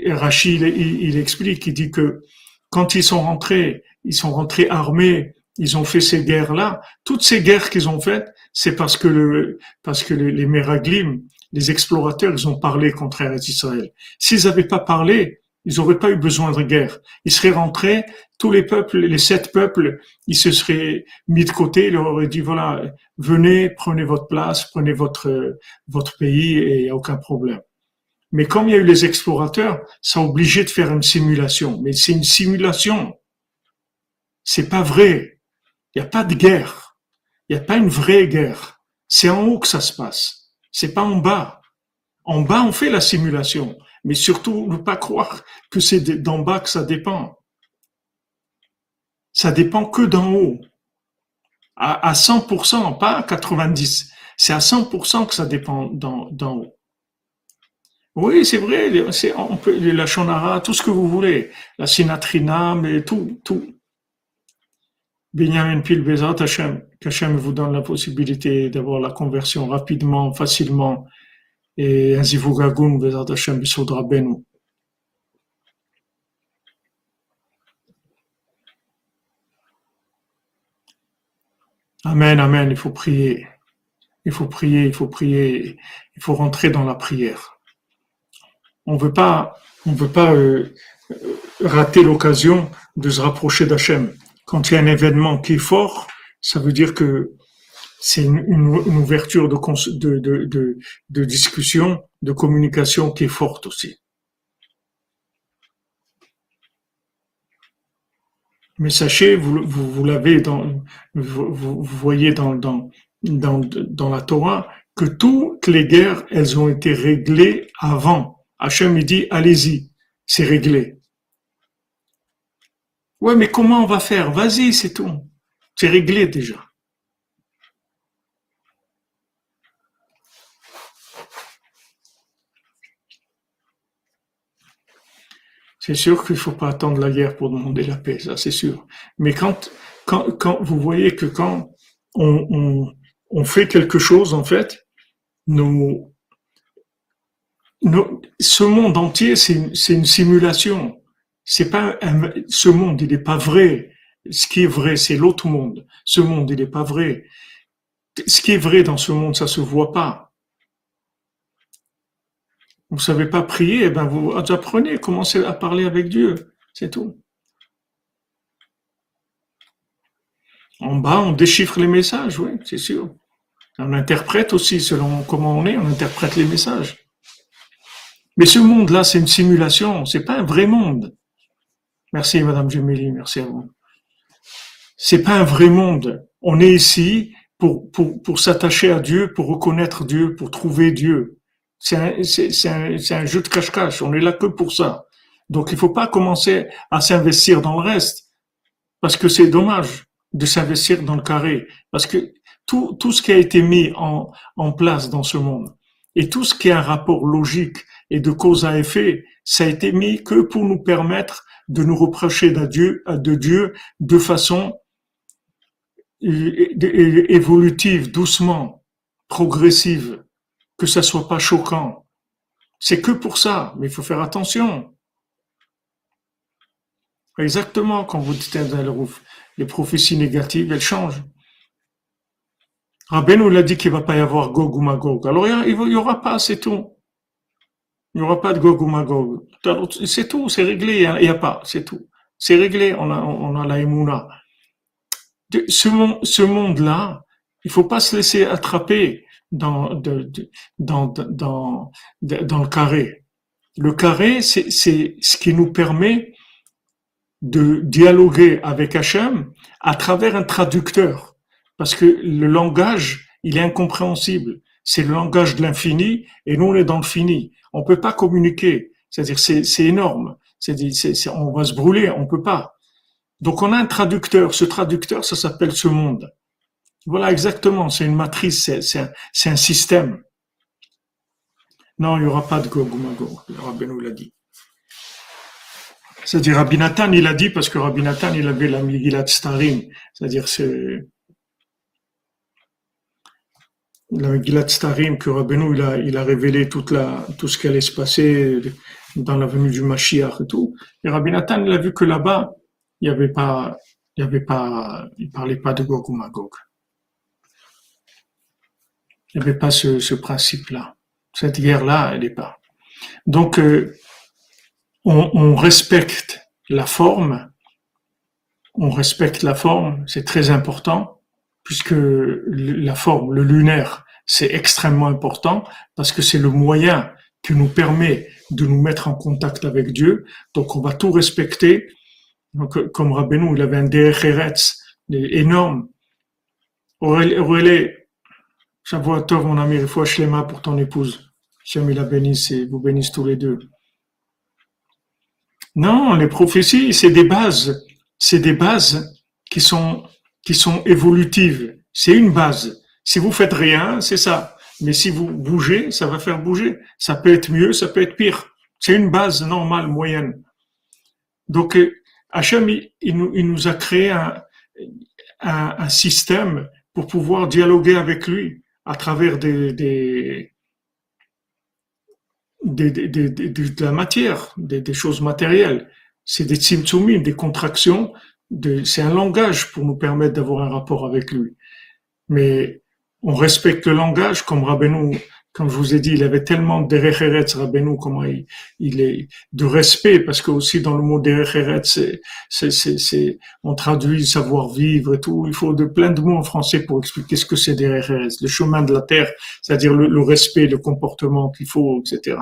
Rachid il, il, explique, il dit que quand ils sont rentrés, ils sont rentrés armés, ils ont fait ces guerres-là. Toutes ces guerres qu'ils ont faites, c'est parce que le parce que les, les Meraglim, les explorateurs, ils ont parlé contre Israël. S'ils n'avaient pas parlé, ils n'auraient pas eu besoin de guerre. Ils seraient rentrés, tous les peuples, les sept peuples, ils se seraient mis de côté, ils leur auraient dit, voilà, venez, prenez votre place, prenez votre, votre pays et il n'y a aucun problème. Mais comme il y a eu les explorateurs, ça a obligé de faire une simulation. Mais c'est une simulation. C'est pas vrai. Il n'y a pas de guerre. Il n'y a pas une vraie guerre. C'est en haut que ça se passe. C'est pas en bas. En bas, on fait la simulation. Mais surtout, ne pas croire que c'est d'en bas que ça dépend. Ça dépend que d'en haut. À, 100%, pas à 90. C'est à 100% que ça dépend d'en haut. Oui, c'est vrai, on peut, la shonara, tout ce que vous voulez, la sinatrina, mais tout, tout. Binyamin Pil Bezat Hashem, qu'Hachem vous donne la possibilité d'avoir la conversion rapidement, facilement, et un zivugagun Bezat Hashem Bisodra Benu. Amen, amen, il faut prier. Il faut prier, il faut prier, il faut rentrer dans la prière on veut pas, on veut pas euh, rater l'occasion de se rapprocher d'Hachem. Quand il y a un événement qui est fort, ça veut dire que c'est une, ouverture de, de, discussion, de communication qui est forte aussi. Mais sachez, vous, vous, l'avez dans, vous, voyez dans la Torah, que toutes les guerres, elles ont été réglées avant Hachem, il dit, allez-y, c'est réglé. Ouais, mais comment on va faire? Vas-y, c'est tout. C'est réglé déjà. C'est sûr qu'il ne faut pas attendre la guerre pour demander la paix, ça c'est sûr. Mais quand, quand, quand vous voyez que quand on, on, on fait quelque chose, en fait, nous, ce monde entier, c'est une, simulation. C'est pas ce monde, il n'est pas vrai. Ce qui est vrai, c'est l'autre monde. Ce monde, il n'est pas vrai. Ce qui est vrai dans ce monde, ça se voit pas. Vous savez pas prier, eh ben vous apprenez, commencez à parler avec Dieu, c'est tout. En bas, on déchiffre les messages, oui, c'est sûr. On interprète aussi selon comment on est, on interprète les messages. Mais ce monde-là, c'est une simulation, c'est pas un vrai monde. Merci, Madame Gemelli, merci à vous. C'est pas un vrai monde. On est ici pour, pour, pour s'attacher à Dieu, pour reconnaître Dieu, pour trouver Dieu. C'est un, un, jeu de cache-cache. On est là que pour ça. Donc, il faut pas commencer à s'investir dans le reste. Parce que c'est dommage de s'investir dans le carré. Parce que tout, tout ce qui a été mis en, en place dans ce monde et tout ce qui a un rapport logique et de cause à effet, ça a été mis que pour nous permettre de nous reprocher de Dieu, de façon évolutive, doucement, progressive, que ça soit pas choquant. C'est que pour ça, mais il faut faire attention. Exactement, quand vous dites les prophéties négatives, elles changent. Rabbi nous l'a dit qu'il va pas y avoir Gog ou Magog. Alors il y aura pas, c'est tout. Il n'y aura pas de Gog ou Magog. C'est tout, c'est réglé, il n'y a, pas, c'est tout. C'est réglé, on a, on la Emouna. Ce, monde-là, il faut pas se laisser attraper dans, le carré. Le carré, c'est ce qui nous permet de dialoguer avec Hachem à travers un traducteur. Parce que le langage, il est incompréhensible. C'est le langage de l'infini et nous, on est dans le fini on peut pas communiquer. C'est-à-dire, c'est énorme. C'est, on va se brûler, on peut pas. Donc, on a un traducteur. Ce traducteur, ça s'appelle ce monde. Voilà, exactement. C'est une matrice, c'est, un, système. Non, il n'y aura pas de Gog ou Magog. L'a dit. C'est-à-dire, Rabbi Nathan, il a dit parce que Rabbi Nathan, il avait la Migilat Starim. C'est-à-dire, c'est, la Gilad Starim que Rabbeinu il a, révélé la, tout ce qui allait se passer dans la venue du Mashiach et tout. Et Rabbi Nathan, vu que là-bas, il n'y avait pas, il parlait pas de Gog ou Magog. Il n'y avait pas ce, ce principe-là. Cette guerre-là, elle n'est pas. Donc, euh, on, on respecte la forme, on respecte la forme, c'est très important puisque la forme, le lunaire, c'est extrêmement important parce que c'est le moyen qui nous permet de nous mettre en contact avec Dieu. Donc on va tout respecter Donc, comme Rabbeinu, il avait un Derecheretz énorme. Aurélie, Shavuot mon ami, faut Shlema pour ton épouse. Shem, la bénisse et vous bénisse tous les deux. Non, les prophéties, c'est des bases. C'est des bases qui sont, qui sont évolutives. C'est une base. Si vous faites rien, c'est ça. Mais si vous bougez, ça va faire bouger. Ça peut être mieux, ça peut être pire. C'est une base normale, moyenne. Donc, euh, Hachem, il, nous, a créé un, système pour pouvoir dialoguer avec lui à travers des, des, de la matière, des, choses matérielles. C'est des tzimtzumim, des contractions. c'est un langage pour nous permettre d'avoir un rapport avec lui. Mais on respecte le langage comme Rabbeinu comme je vous ai dit, il avait tellement d'Erecheretz, Rabbeinu, comment il, est de respect, parce que aussi dans le mot d'Erecheretz, c'est, c'est, c'est, on traduit savoir-vivre et tout. Il faut de plein de mots en français pour expliquer ce que c'est d'Erecheretz, le chemin de la terre, c'est-à-dire le, respect, le comportement qu'il faut, etc.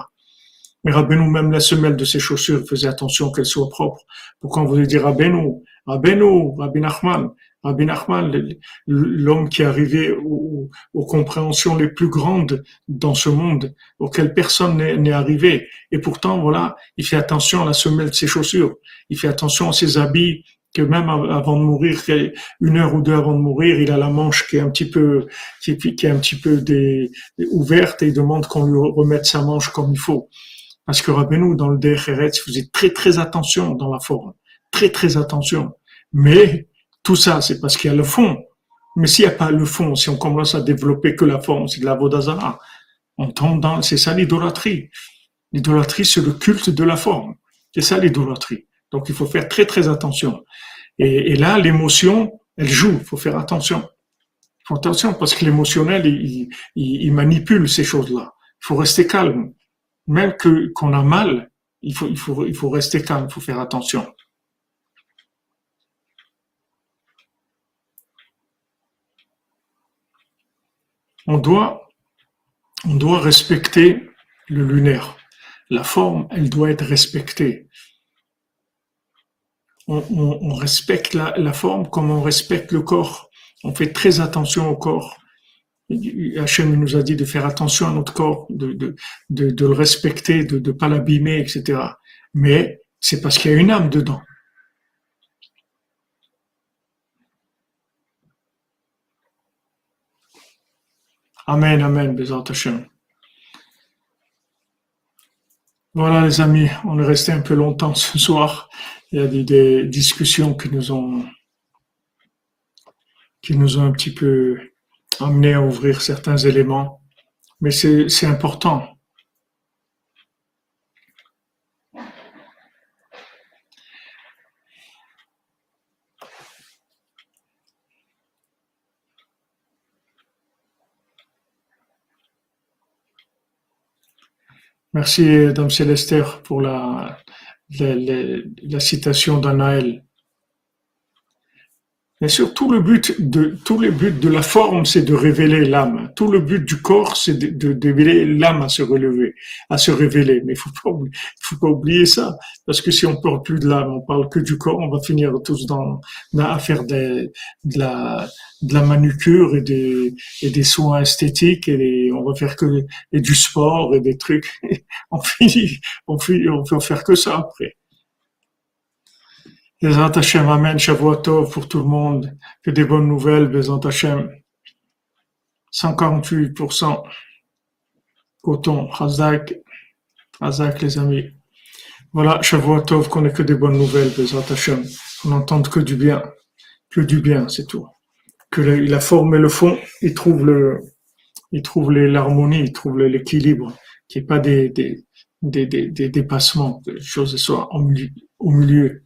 Mais Rabbeinu, même la semelle de ses chaussures, faisait attention qu'elle soit propre. Pourquoi on voulait dire Rabbeinu, Rabbeinu, Rabbi Nachman, Rabbi Nachman, l'homme qui est arrivé aux, compréhensions les plus grandes dans ce monde, auxquelles personne n'est arrivé. Et pourtant, voilà, il fait attention à la semelle de ses chaussures. Il fait attention à ses habits, que même avant de mourir, une heure ou deux avant de mourir, il a la manche qui est un petit peu, qui est, un petit peu ouverte et il demande qu'on lui remette sa manche comme il faut. Parce que Rabbeinu, dans le Decheretz, faisait très très attention dans la forme. Très très attention. Mais, tout ça, c'est parce qu'il y a le fond. Mais s'il n'y a pas le fond, si on commence à développer que la forme, c'est de la Vodazara, on tombe dans, c'est ça l'idolâtrie. L'idolâtrie, c'est le culte de la forme. C'est ça l'idolâtrie. Donc il faut faire très très attention. Et, là, l'émotion, elle joue. Il faut faire attention. Il faut attention parce que l'émotionnel, il, il, manipule ces choses-là. Il faut rester calme. Même que qu'on a mal, il faut, il faut, il faut rester calme. Il faut faire attention. On doit, on doit respecter le lunaire. La forme, elle doit être respectée. On, respecte la, forme comme on respecte le corps. On fait très attention au corps. Hachem nous a dit de faire attention à notre corps, de, le respecter, de ne pas l'abîmer, etc. Mais c'est parce qu'il y a une âme dedans. Amen, Amen. Voilà les amis, on est resté un peu longtemps ce soir. Il y a des, discussions qui nous ont qui nous ont un petit peu amené à ouvrir certains éléments. Mais c'est important. Merci, Dame Célestère, pour la, la, la, citation d'Anaël. Bien sûr, tout le but de, tout le but de la forme, c'est de révéler l'âme. Tout le but du corps, c'est de, de, révéler l'âme à se relever, à se révéler. Mais faut pas, faut pas oublier ça. Parce que si on parle plus de l'âme, on parle que du corps, on va finir tous dans, à faire de la, de la manucure et des, et des soins esthétiques et on va faire que, et du sport et des trucs. on finit, on finit, on peut faire que ça après. Bezant Hashem, Amen, Shavuot pour tout le monde, que des bonnes nouvelles, Bezant Hashem. 148% coton, Hazak, Hazak les amis. Voilà, Shavuot qu'on ait que des bonnes nouvelles, Bezant Hashem. On n'entende que du bien, que du bien, c'est tout. Que la forme et le fond, ils trouvent le, ils trouvent l'harmonie, ils trouvent l'équilibre, qu'il n'y ait pas des, des, des, des, dépassements, que les choses soient au milieu milieu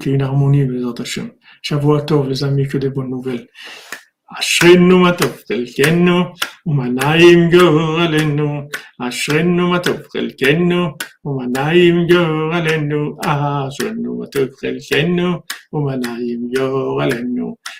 qui est une harmonie, les autres Hachem. Shavuot les amis, que des bonnes nouvelles. אשרנו מה טוב חלקנו, ומנעים גורלנו. אשרנו מה טוב חלקנו, ומנעים גורלנו. אשרנו מה טוב חלקנו, ומנעים גורלנו.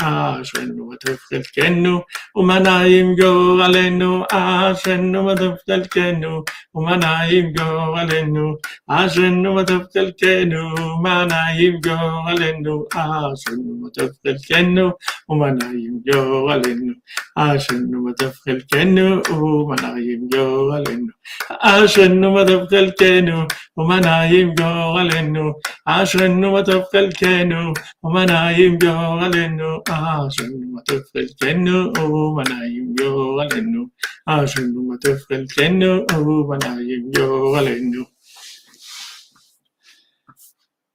عشانه ما تفضل كأنه وما نايم جو علينا عشانه ما تفضل كأنه وما نايم جو علينا عشانه ما تفضل كأنه ما نايم جو علينا عشانه ما تفضل كأنه وما نايم جو علينا عشانه ما تفضل كأنه وما نايم جو علينا عشانه ما تفضل كأنه وما نايم جو علينا عشانه ما تفضل كأنه وما نايم جو علينا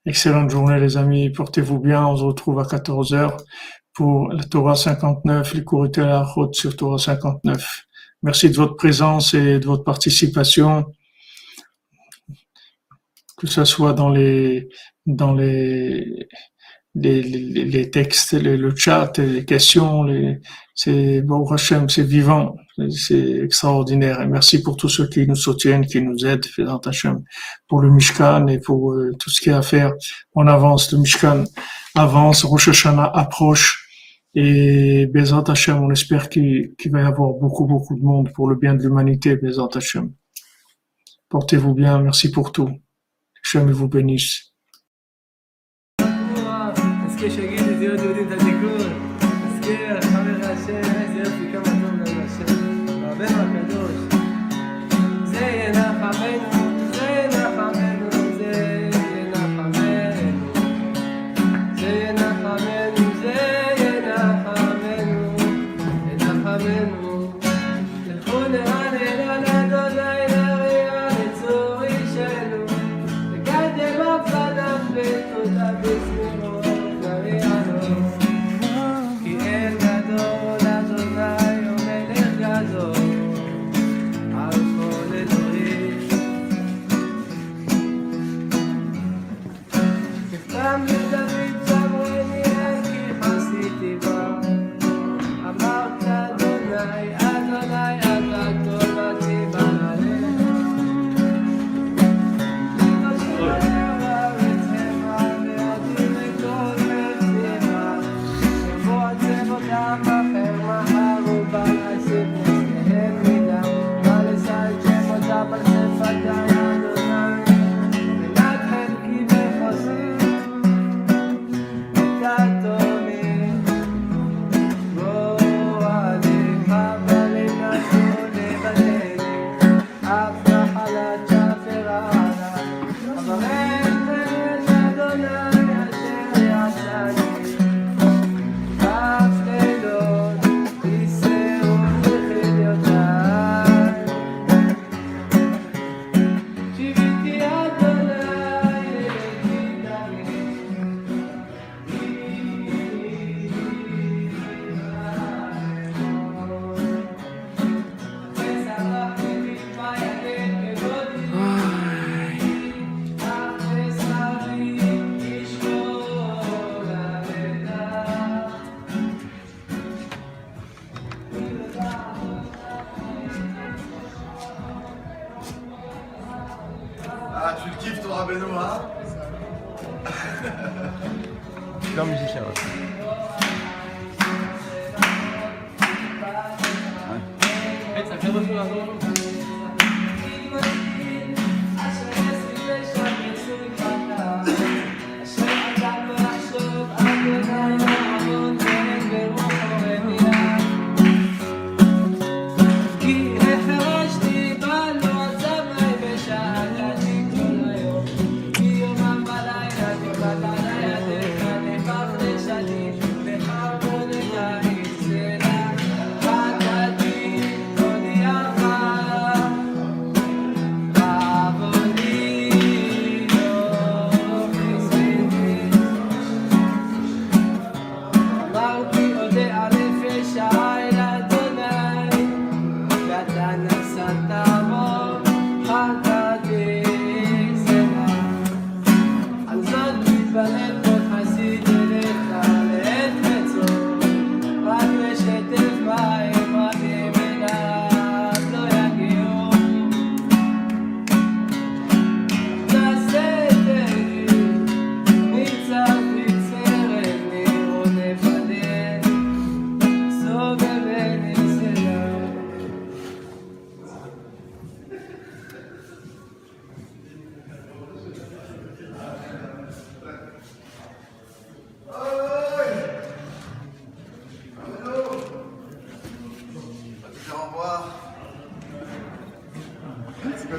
Excellente journée les amis, portez-vous bien, on se retrouve à 14h pour la Torah 59, les cours la route sur Torah 59. Merci de votre présence et de votre participation, que ce soit dans les, dans les, les, textes, le, chat, les questions, c'est bon Hachem, c'est vivant, c'est extraordinaire. Et merci pour tous ceux qui nous soutiennent, qui nous aident, Hachem, pour le Mishkan et pour euh, tout ce qu'il y a à faire. On avance, le Mishkan avance, Rosh Hashanah approche. Et Bezat Hashem, on espère qu'il va y avoir beaucoup, beaucoup de monde pour le bien de l'humanité, Bezat Hashem. Portez-vous bien, merci pour tout. Hashem vous bénisse. que cheguei de Deus de 80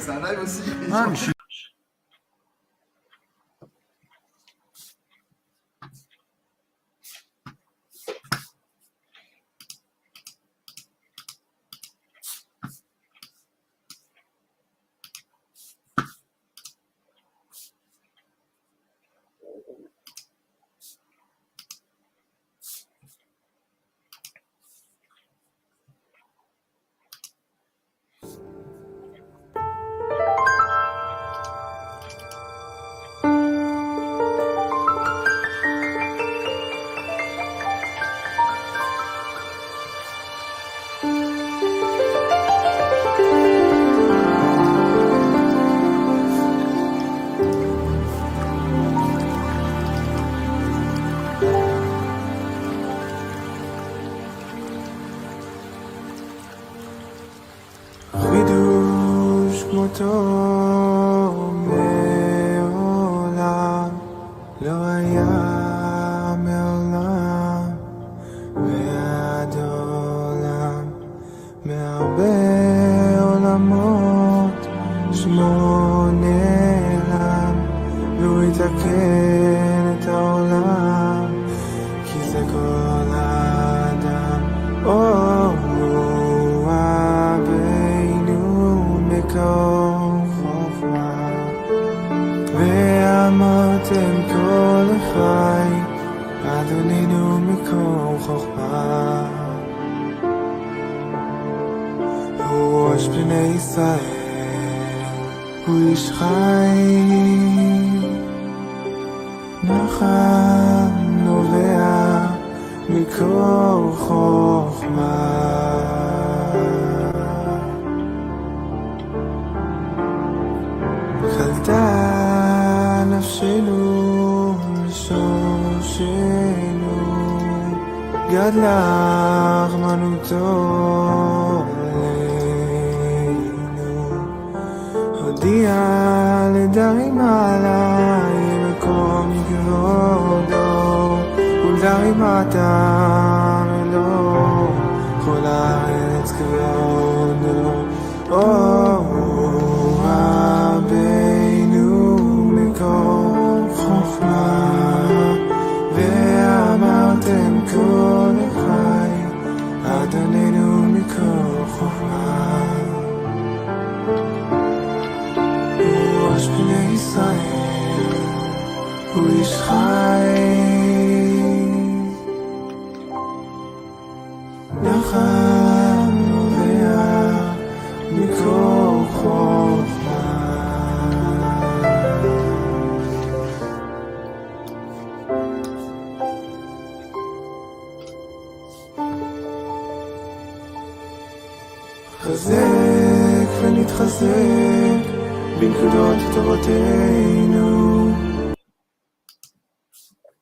c'est un live aussi.